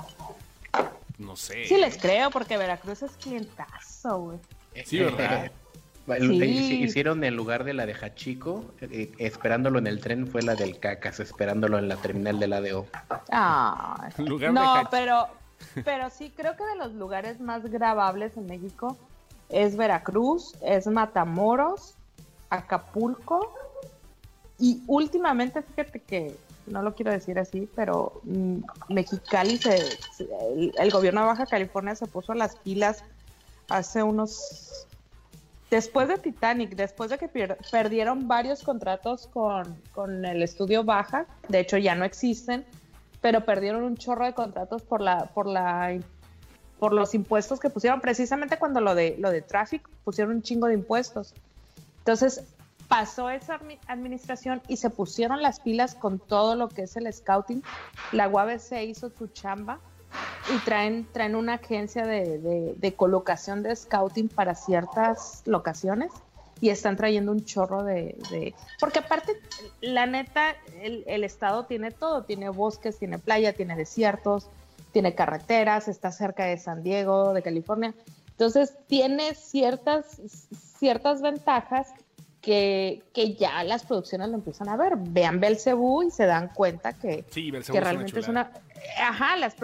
No sé. Sí les creo, porque Veracruz es clientazo, güey. Sí, ¿verdad? El- Sí. hici- Hicieron en lugar de la de Hachico, eh, esperándolo en el tren fue la del Cacas, esperándolo en la terminal del ADO. Ay. En lugar de no, Hach- pero, pero sí creo que de los lugares más grabables en México es Veracruz, es Matamoros, Acapulco y últimamente, fíjate que no lo quiero decir así, pero mm, Mexicali, se, el, gobierno de Baja California se puso las pilas hace unos... Después de Titanic, después de que perdieron varios contratos con, con el estudio Baja, de hecho ya no existen, pero perdieron un chorro de contratos por la, por la por los impuestos que pusieron, precisamente cuando lo de, lo de tráfico, pusieron un chingo de impuestos. Entonces, pasó esa admi- administración y se pusieron las pilas con todo lo que es el scouting. La UABC hizo su chamba y traen, traen una agencia de, de- de colocación de scouting para ciertas locaciones y están trayendo un chorro de... de- porque aparte, la neta, el, el estado tiene todo, tiene bosques, tiene playa, tiene desiertos, tiene carreteras, está cerca de San Diego, de California. Entonces tiene ciertas, ciertas ventajas que, que ya las producciones lo empiezan a ver. Vean Belcebú y se dan cuenta que, Sí, que es una realmente es una... Ajá, las,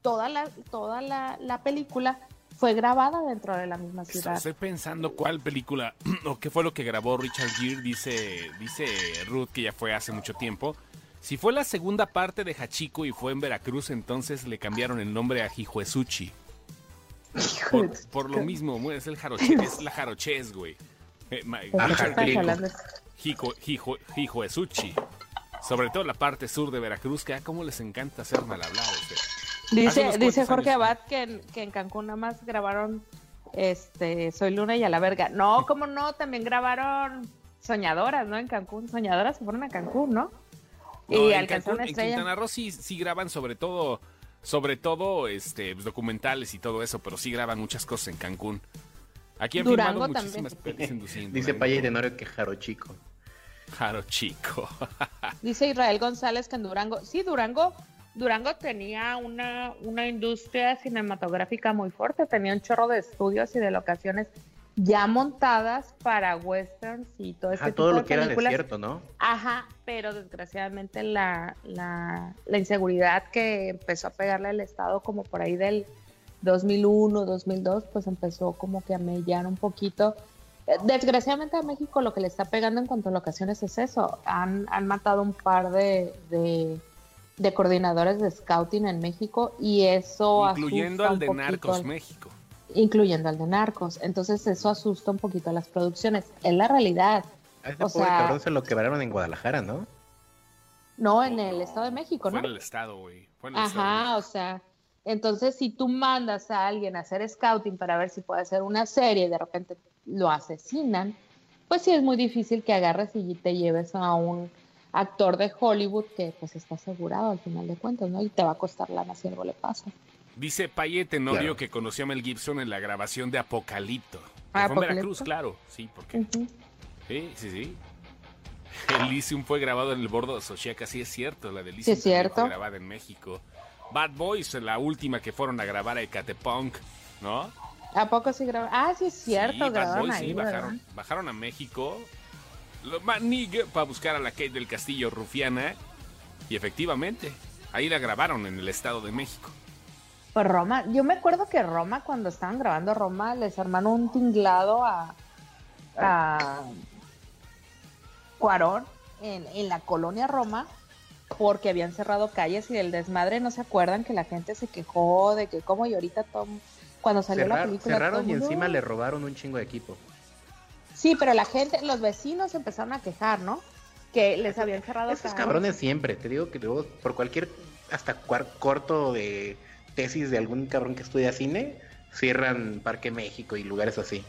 toda, la, toda la, la película fue grabada dentro de la misma ciudad. Estoy pensando cuál película o qué fue lo que grabó Richard Gere, dice, dice Ruth que ya fue hace mucho tiempo. Si fue la segunda parte de Hachiko y fue en Veracruz, entonces le cambiaron el nombre a Hijuesuchi. Por, por lo mismo, es el jaroche, es la jarochez, güey. Eh, ma- ¿De qué Ajá, Richard estás Gere, hablando? Hijo, hijo, hijuesuchi. Sobre todo la parte sur de Veracruz, que a cómo les encanta hacer mal hablado. este. Hace Dice, dice Jorge años. Abad que en, que en Cancún nada más grabaron este Soy Luna y a la verga. No, ¿cómo no? También grabaron Soñadoras, ¿no? En Cancún. Soñadoras se fueron a Cancún, ¿no? No, y en alcanzaron Cancún- En. Quintana Roo sí, sí graban sobre todo, sobre todo este, pues, documentales y todo eso, pero sí graban muchas cosas en Cancún. Aquí han Durango filmado también. muchísimas pelis Dice. Paya y Tenorio que Jaro Chico. Jaro chico. Dice Israel González que en Durango, sí, Durango, Durango tenía una, una industria cinematográfica muy fuerte, tenía un chorro de estudios y de locaciones ya montadas para westerns y todo este Ajá, tipo todo de lo que era películas. desierto, ¿no? Ajá, pero desgraciadamente la, la, la inseguridad que empezó a pegarle al Estado como por ahí del 2001, 2002, pues empezó como que a mellar un poquito. Eh, Desgraciadamente a México lo que le está pegando en cuanto a locaciones es eso. Han, han matado un par de, de, de coordinadores de scouting en México y eso Incluyendo al de Narcos al- México. incluyendo al de Narcos. Entonces eso asusta un poquito a las producciones. Es la realidad. A ese O pobre sea- cabrón se lo quebraron en Guadalajara, ¿no? No en el Estado de México, Fue ¿no? en el estado, güey. Fue en el estado. Ajá, o sea, entonces si tú mandas a alguien a hacer scouting para ver si puede hacer una serie y de repente lo asesinan, pues sí es muy difícil que agarres y te lleves a un actor de Hollywood que pues está asegurado al final de cuentas, ¿no? Y te va a costar lana si algo le pasa. Dice Paye Tenorio Claro. que conoció a Mel Gibson en la grabación de Apocalipto. Ah, fue en Veracruz, claro. Sí, porque. Ujú. Sí, sí, sí. Elysium fue grabado en el bordo de Xochiaca, sí es cierto, la de Elysium Sí, es también cierto. fue grabada en México. Bad Boys, la última que fueron a grabar a Ecatepunk, ¿no? ¿A poco sí grabaron? Ah, sí es cierto, sí, Bad Boys, ahí, sí, bajaron, bajaron a México, lo manigue para buscar a la Kate del Castillo Rufiana, y efectivamente, ahí la grabaron en el Estado de México. Pues Roma, yo me acuerdo que Roma, cuando estaban grabando Roma, les armaron un tinglado a, a Cuarón en, en la colonia Roma porque habían cerrado calles y del desmadre no se acuerdan que la gente se quejó de que cómo y ahorita todo, cuando salió la Cerrar- película todo cerraron el y encima le robaron un chingo de equipo. sí pero la gente los vecinos empezaron a quejar no que les habían cerrado Esos calles. cabrones siempre, te digo que luego por cualquier hasta cuar- corto de tesis de algún cabrón que estudia cine, cierran Parque México y lugares así.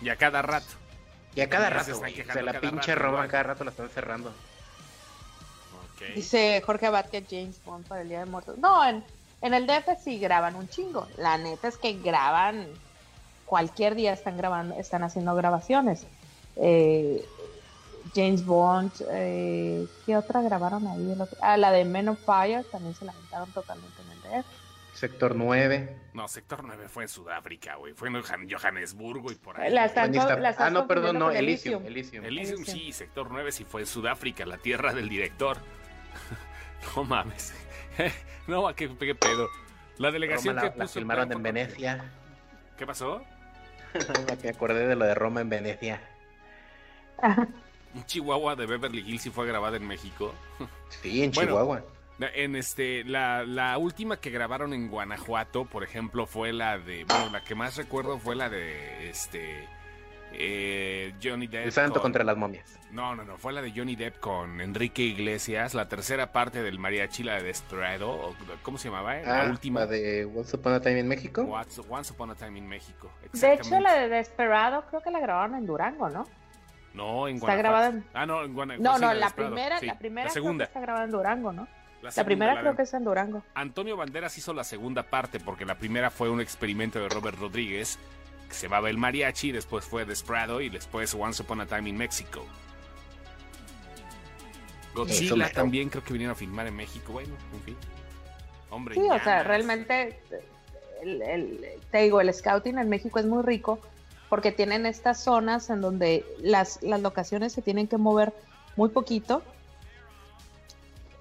Y a cada rato. Y a cada rato, güey, o quejando sea, la pinche Roma igual. cada rato la están cerrando. Ok. Dice Jorge Abad que James Bond para el Día de Muertos. No, en, en el DF sí graban un chingo. La neta es que graban, cualquier día están grabando, están haciendo grabaciones. Eh, James Bond, eh, ¿qué otra grabaron ahí? El otro- Ah, la de Men of Fire también se la aventaron totalmente en el DF. Sector 9. No, Sector 9 fue en Sudáfrica, güey. Fue en Johan- Johannesburgo y por ahí. La co- la ah, no, perdón, no. Elysium. Elysium. Elysium, Elysium. sí, Sector 9 sí fue en Sudáfrica, la tierra del director. no mames. no, qué, qué pedo. La delegación Roma que la puso filmaron en Venecia. ¿Qué pasó? Me acordé de lo de Roma en Venecia. Un Chihuahua de Beverly Hills sí fue grabada en México. Sí, en Bueno. Chihuahua. En este, la, la última que grabaron en Guanajuato, por ejemplo, fue la de, bueno, la que más recuerdo fue la de, este, eh, Johnny Depp. El santo con- contra las momias. No, no, no, fue la de Johnny Depp con Enrique Iglesias, la tercera parte del mariachi, la de Desperado, ¿cómo se llamaba? eh? La Ah, última. la de Once Upon a Time in México. Once, Once Upon a Time in México. De hecho, la de Desperado creo que la grabaron en Durango, ¿no? No, en Está Guanajuato. grabada en- Ah, no, en Guanajuato. No, sí, no, la Desperado, primera, sí. la primera La creo segunda. que está grabada en Durango, ¿no? La, segunda, primera la creo que es en Durango. Antonio Banderas hizo la segunda parte porque la primera fue un experimento de Robert Rodríguez que se llamaba El Mariachi, después fue Desperado y después Once Upon a Time in Mexico. Godzilla también creo que vinieron a filmar en México, bueno, en fin. Hombre, Sí, o sea, realmente, el, el- te digo, el scouting en México es muy rico porque tienen estas zonas en donde las, las locaciones se tienen que mover muy poquito.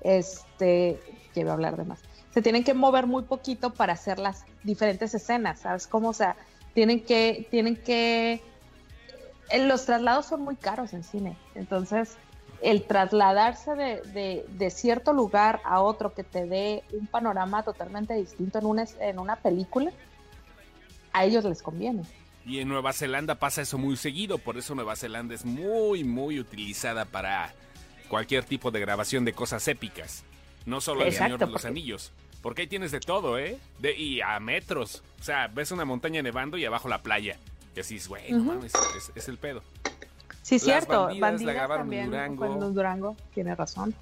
Este, iba a hablar de más. Se tienen que mover muy poquito para hacer las diferentes escenas, ¿sabes cómo? O sea, tienen que, tienen que, eh, los traslados son muy caros en cine, entonces el trasladarse de, de- de cierto lugar a otro que te dé un panorama totalmente distinto en una, en una película, a ellos les conviene. Y en Nueva Zelanda pasa eso muy seguido, por eso Nueva Zelanda es muy, muy utilizada para cualquier tipo de grabación de cosas épicas. No solo El Exacto, Señor de los porque- Anillos. Porque ahí tienes de todo, ¿eh? De, y a metros. O sea, ves una montaña nevando y abajo la playa. Y así es, güey, no mames, es, es el pedo. Sí, Las cierto. bandidas la Bandidas, grabaron en también Durango. en Durango, tiene razón.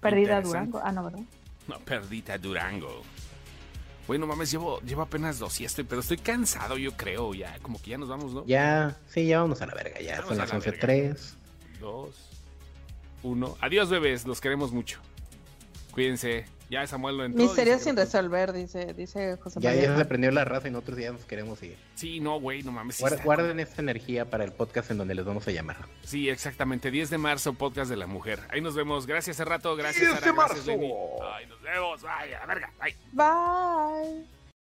Perdida Interesante. Durango. Ah, no, ¿verdad? No, perdita Durango. Güey, no mames, llevo, llevo apenas dos y estoy, pero estoy cansado, yo creo, ya. Como que ya nos vamos, ¿no? Ya, sí, ya vamos a la verga. Ya son las la 11.03. Dos, uno. Adiós, bebés, los queremos mucho. Cuídense. Ya Samuel lo entró. Misterio dice sin resolver, dice, dice José Ya, María. ya se prendió la raza y nosotros ya nos queremos ir. Sí, no, güey, no mames. Guarden esta energía para el podcast en donde les vamos a llamar. Sí, exactamente. 10 de marzo, podcast de la mujer. Ahí nos vemos. Gracias, rato. Gracias, 10 de Sara. Gracias, marzo. Ay, nos vemos. Ay, a la verga. Bye. Bye.